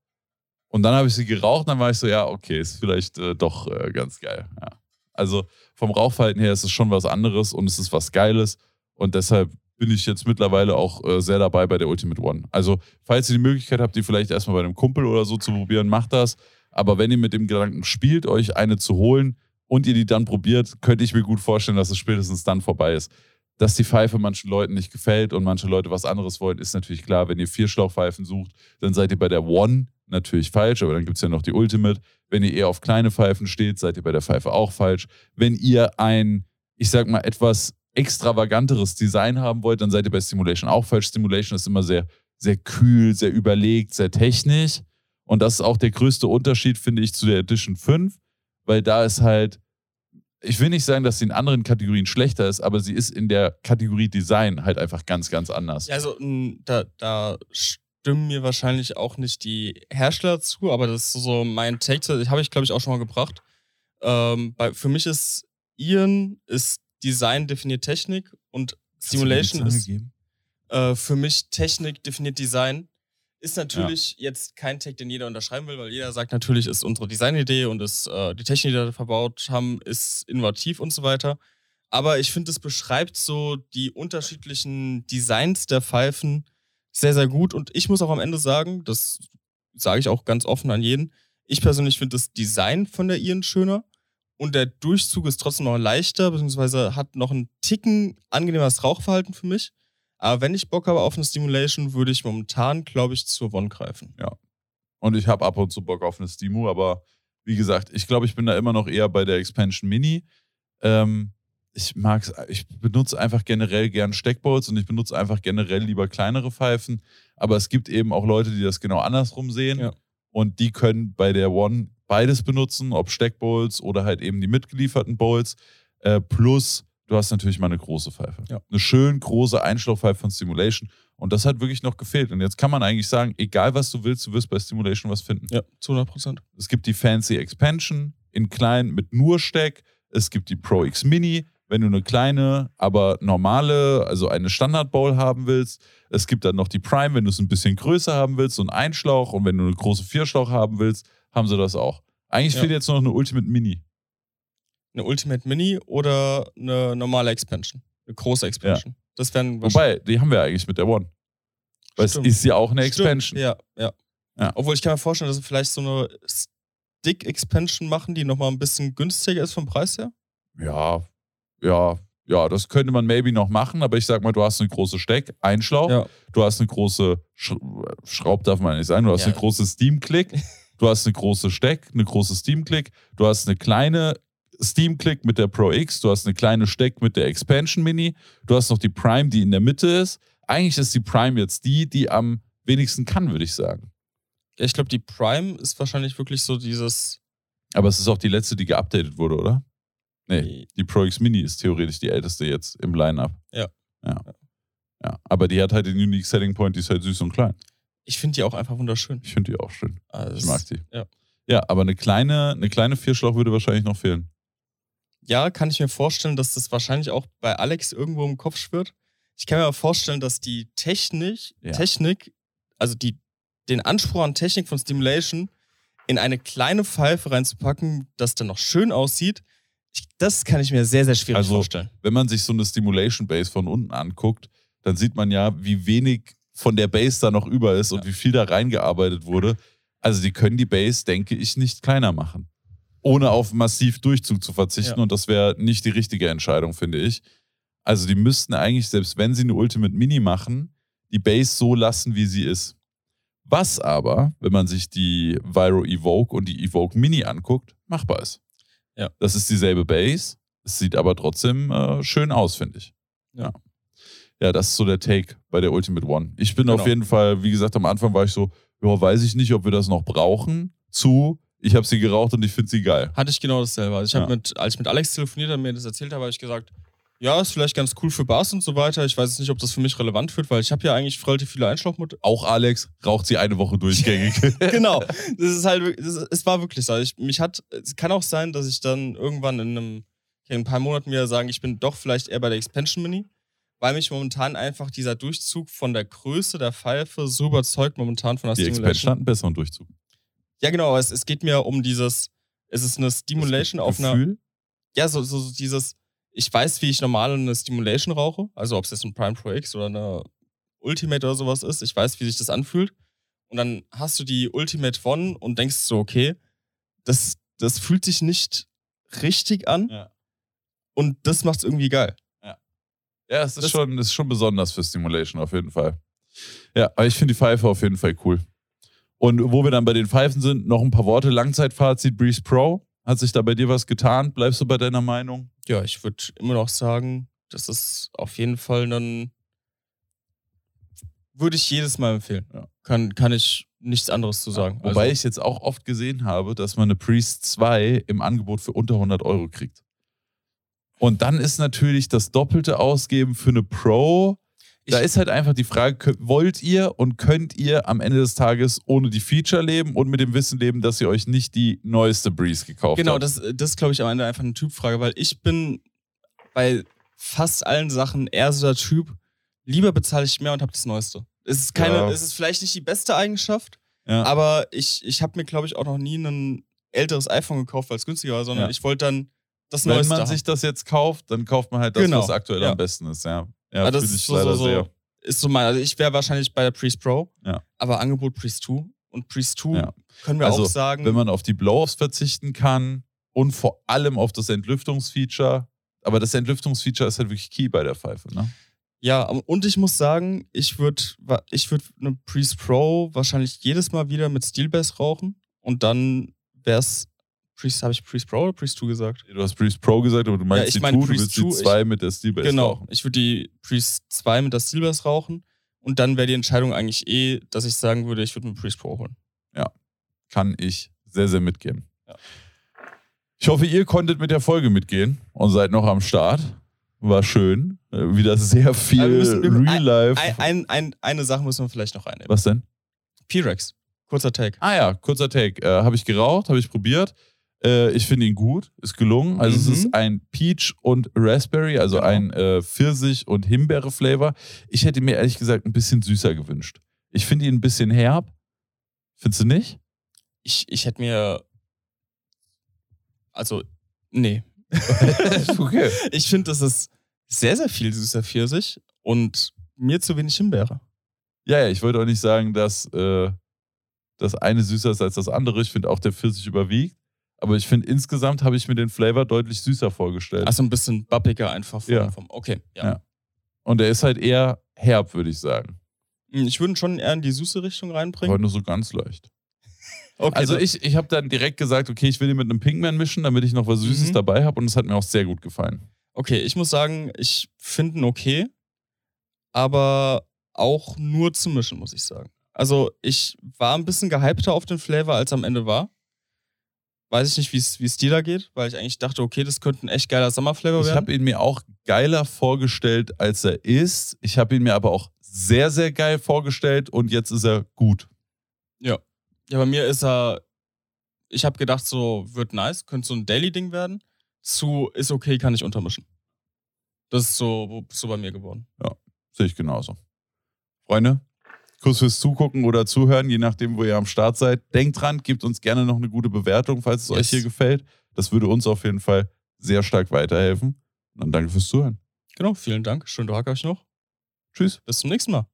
Und dann habe ich sie geraucht, und dann war ich so, ja, okay, ist vielleicht äh, doch äh, ganz geil. Ja. Also vom Rauchverhalten her ist es schon was anderes und es ist was Geiles. Und deshalb bin ich jetzt mittlerweile auch äh, sehr dabei bei der Ultimate One. Also, falls ihr die Möglichkeit habt, die vielleicht erstmal bei einem Kumpel oder so zu probieren, macht das. Aber wenn ihr mit dem Gedanken spielt, euch eine zu holen und ihr die dann probiert, könnte ich mir gut vorstellen, dass es spätestens dann vorbei ist. Dass die Pfeife manchen Leuten nicht gefällt und manche Leute was anderes wollen, ist natürlich klar. Wenn ihr Vierschlauchpfeifen sucht, dann seid ihr bei der One natürlich falsch, aber dann gibt es ja noch die Ultimate. Wenn ihr eher auf kleine Pfeifen steht, seid ihr bei der Pfeife auch falsch. Wenn ihr ein, ich sag mal, etwas extravaganteres Design haben wollt, dann seid ihr bei Stimulation auch falsch. Stimulation ist immer sehr, sehr kühl, sehr überlegt, sehr technisch. Und das ist auch der größte Unterschied, finde ich, zu der Edition 5, weil da ist halt, ich will nicht sagen, dass sie in anderen Kategorien schlechter ist, aber sie ist in der Kategorie Design halt einfach ganz, ganz anders. Ja, also da, da stimmen mir wahrscheinlich auch nicht die Hersteller zu, aber das ist so mein Take, das habe ich glaube ich auch schon mal gebracht. Ähm, bei, für mich ist Ian ist Design definiert Technik und Simulation ist äh, für mich Technik definiert Design. Ist natürlich jetzt kein Tag, den jeder unterschreiben will, weil jeder sagt natürlich, ist unsere Designidee und ist äh, die Technik, die wir da verbaut haben, ist innovativ und so weiter. Aber ich finde, es beschreibt so die unterschiedlichen Designs der Pfeifen sehr, sehr gut. Und ich muss auch am Ende sagen, das sage ich auch ganz offen an jeden, ich persönlich finde das Design von der Ian schöner und der Durchzug ist trotzdem noch leichter, beziehungsweise hat noch einen Ticken angenehmeres Rauchverhalten für mich. Aber wenn ich Bock habe auf eine Stimulation, würde ich momentan, glaube ich, zur One greifen. Und ich habe ab und zu Bock auf eine Stimu, aber wie gesagt, ich glaube, ich bin da immer noch eher bei der Expansion Mini. Ähm, ich mag's, ich benutze einfach generell gern Steckbowls und ich benutze einfach generell lieber kleinere Pfeifen. Aber es gibt eben auch Leute, die das genau andersrum sehen. Ja. Und die können bei der One beides benutzen, ob Steckbowls oder halt eben die mitgelieferten Bowls. Äh, plus, du hast natürlich mal eine große Pfeife. Ja. Eine schön große Einschlauchpfeife von Stimulation. Und das hat wirklich noch gefehlt. Und jetzt kann man eigentlich sagen, egal was du willst, du wirst bei Stimulation was finden. Ja, zu 100 Prozent. Es gibt die Fancy Expansion in klein mit nur Steck. Es gibt die Pro X Mini wenn du eine kleine, aber normale, also eine Standard Bowl haben willst. Es gibt dann noch die Prime, wenn du es ein bisschen größer haben willst, so ein Einschlauch. Und wenn du eine große Vierschlauch haben willst, haben sie das auch. Eigentlich Ja. fehlt jetzt nur noch eine Ultimate Mini. Eine Ultimate Mini oder eine normale Expansion. Eine große Expansion. Das wären Wobei, die haben wir eigentlich mit der One. Weil es ist ja auch eine Expansion. Ja, ja, Ja. Obwohl ich kann mir vorstellen, dass sie vielleicht so eine Stick-Expansion machen, die nochmal ein bisschen günstiger ist vom Preis her. Ja, ja, ja, das könnte man maybe noch machen, aber ich sag mal, du hast eine große Steck, Einschlauch, Ja. du hast eine große Sch Schraub darf man nicht sagen, du hast Ja. eine große Steam-Click, du hast eine große Steck, eine große Steam-Click, du hast eine kleine Steam-Click mit der Pro X, du hast eine kleine Steck mit der Expansion Mini, du hast noch die Prime, die in der Mitte ist. Eigentlich ist die Prime jetzt die, die am wenigsten kann, würde ich sagen. Ich glaube, die Prime ist wahrscheinlich wirklich so dieses. Aber es ist auch die letzte, die geupdatet wurde, oder? Nee, die Pro X Mini ist theoretisch die älteste jetzt im Line-Up. Ja. ja. Ja, aber die hat halt den Unique Selling Point, die ist halt süß und klein. Ich finde die auch einfach wunderschön. Ich finde die auch schön. Also Ich mag die. Ja. Ja, aber eine kleine, eine kleine Vierschlauch würde wahrscheinlich noch fehlen. ja, kann ich mir vorstellen, dass das wahrscheinlich auch bei Alex irgendwo im Kopf schwirrt. Ich kann mir aber vorstellen, dass die Technik, Ja. Technik, also die, den Anspruch an Technik von Stimulation in eine kleine Pfeife reinzupacken, das dann noch schön aussieht, das kann ich mir sehr, sehr schwierig Also, vorstellen. Wenn man sich so eine Stimulation Base von unten anguckt, dann sieht man ja, wie wenig von der Base da noch über ist und Ja. wie viel da reingearbeitet wurde. Also die können die Base, denke ich, nicht kleiner machen. Ohne auf massiv Durchzug zu verzichten. Ja. Und das wäre nicht die richtige Entscheidung, finde ich. Also die müssten eigentlich, selbst wenn sie eine Ultimate Mini machen, die Base so lassen, wie sie ist. Was aber, wenn man sich die Viro Evoke und die Evoke Mini anguckt, machbar ist. Ja. Das ist dieselbe Base. Es sieht aber trotzdem äh, schön aus, finde ich. Ja. Ja, das ist so der Take bei der Ultimate One. Ich bin Genau. auf jeden Fall, wie gesagt, am Anfang war ich so, ja, weiß ich nicht, ob wir das noch brauchen. Zu, ich habe sie geraucht und ich finde sie geil. Hatte ich genau dasselbe. Also ich habe Ja. mit, als ich mit Alex telefoniert habe, mir das erzählt habe, habe ich gesagt, ja, ist vielleicht ganz cool für Bars und so weiter. Ich weiß jetzt nicht, ob das für mich relevant wird, weil ich habe ja eigentlich relativ viele Einschlauchmodelle. Auch Alex raucht sie eine Woche durchgängig. genau. Das ist halt, das es war wirklich so. Ich, mich hat, es kann auch sein, dass ich dann irgendwann in einem, in ein paar Monaten wieder sagen, ich bin doch vielleicht eher bei der Expansion Mini, weil mich momentan einfach dieser Durchzug von der Größe der Pfeife so überzeugt momentan von der die Expansion Stimulation. hat einen besseren Durchzug. Ja, genau, es, es geht mir um dieses, es ist eine Stimulation auf einer, ja, so, so, so dieses, ich weiß, wie ich normal eine Stimulation rauche, also ob es jetzt ein Prime Pro X oder eine Ultimate oder sowas ist, ich weiß, wie sich das anfühlt. Und dann hast du die Ultimate One und denkst so, okay, das, das fühlt sich nicht richtig an Ja. und das macht es irgendwie geil. Ja, es ist Das- schon, es ist schon besonders für Stimulation auf jeden Fall. Ja, aber ich finde die Pfeife auf jeden Fall cool. Und wo wir dann bei den Pfeifen sind, noch ein paar Worte. Langzeitfazit Breeze Pro. Hat sich da bei dir was getan? Bleibst du bei deiner Meinung? Ja, ich würde immer noch sagen, das ist auf jeden Fall dann, würde ich jedes Mal empfehlen. Ja. Kann, kann ich nichts anderes zu sagen. Wobei also, ich jetzt auch oft gesehen habe, dass man eine Priest 2 im Angebot für unter 100 Euro kriegt. Und dann ist natürlich das doppelte Ausgeben für eine Pro. Da ist halt einfach die Frage, wollt ihr und könnt ihr am Ende des Tages ohne die Feature leben und mit dem Wissen leben, dass ihr euch nicht die neueste Breeze gekauft Genau, habt? das, das ist, glaube ich, am Ende einfach eine Typfrage, weil ich bin bei fast allen Sachen eher so der Typ, lieber bezahle ich mehr und habe das Neueste. Es ist keine, Ja. es ist vielleicht nicht die beste Eigenschaft, ja. aber ich, ich habe mir, glaube ich, auch noch nie ein älteres iPhone gekauft, weil es günstiger war, sondern Ja. ich wollte dann das Wenn Neueste man haben. sich das jetzt kauft, dann kauft man halt das, Genau, was aktuell am besten ist. Ja, ja Ja, das fühle ist ich so, leider so, sehr. ist so mein, also ich wäre wahrscheinlich bei der Priest Pro, Ja. aber Angebot Priest 2 und Priest 2 Ja. können wir Also, auch sagen, wenn man auf die Blow-Offs verzichten kann und vor allem auf das Entlüftungsfeature. Aber das Entlüftungsfeature ist halt wirklich key bei der Pfeife, ne? Ja, und ich muss sagen, ich würde ich würd eine Priest Pro wahrscheinlich jedes Mal wieder mit Steel Bass rauchen und dann wäre es Priest, habe ich Priest Pro oder Priest 2 gesagt? Du hast Breeze Pro gesagt, aber du meinst ich die meine 2, du Breeze willst die 2, 2 mit der Steel Base genau, rauchen. ich würde die Priest 2 mit der Steel Bass rauchen und dann wäre die Entscheidung eigentlich eh, dass ich sagen würde, ich würde mir Priest Pro holen. Kann ich sehr, sehr mitgehen. Ja. Ich hoffe, ihr konntet mit der Folge mitgehen und seid noch am Start. War schön. Äh, Wieder sehr viel müssen- wir- Real Life. Ein, ein, ein, eine Sache müssen wir vielleicht noch einnehmen. Was denn? P-Rex, kurzer Take. Ah ja, kurzer Take. Äh, habe ich geraucht, habe ich probiert. Äh, ich finde ihn gut, ist gelungen. Also es Mhm. ist ein Peach und Raspberry, also Genau. ein äh, Pfirsich- und Himbeere-Flavor. Ich hätte mir ehrlich gesagt ein bisschen süßer gewünscht. Ich finde ihn ein bisschen herb. Findest du nicht? Ich, ich hätte mir. Also, nee. okay. Ich finde, das ist sehr, sehr viel süßer Pfirsich und mir zu wenig Himbeere. Ja, ja, ich wollte auch nicht sagen, dass äh, das eine süßer ist als das andere. Ich finde auch der Pfirsich überwiegt. Aber ich finde insgesamt habe ich mir den Flavor deutlich süßer vorgestellt. Also ein bisschen babbiger einfach vom. Ja. vom okay, ja. Ja. Und er ist halt eher herb, würde ich sagen. Hm, Ich würde ihn schon eher in die süße Richtung Aber reinbringen. nur so ganz leicht. Okay, Also ich, ich habe dann direkt gesagt, okay, ich will ihn mit einem Pinkman mischen, damit ich noch was Süßes Mhm. dabei habe. Und es hat mir auch sehr gut gefallen. Okay, ich muss sagen, ich finde ihn okay, aber auch nur zu mischen, muss ich sagen. Also ich war ein bisschen gehypter auf den Flavor, als am Ende war. Weiß ich nicht, wie es dir da geht, weil ich eigentlich dachte, okay, das könnte ein echt geiler Sommerflavor Ich werden. habe ihn mir auch geiler vorgestellt, als er ist. Ich habe ihn mir aber auch sehr, sehr geil vorgestellt und jetzt ist er gut. Ja, bei mir ist er. Ich habe gedacht, so wird nice, könnte so ein Daily-Ding werden. Zu ist okay, kann ich untermischen. Das ist so, so bei mir geworden. Sehe ich genauso. Freunde, Kuss fürs Zugucken oder Zuhören, je nachdem, wo ihr am Start seid. Denkt dran, gebt uns gerne noch eine gute Bewertung, falls es Yes. euch hier gefällt. Das würde uns auf jeden Fall sehr stark weiterhelfen. Und dann danke fürs Zuhören. Genau, vielen Dank. Schönen Tag euch noch. Tschüss. Bis zum nächsten Mal.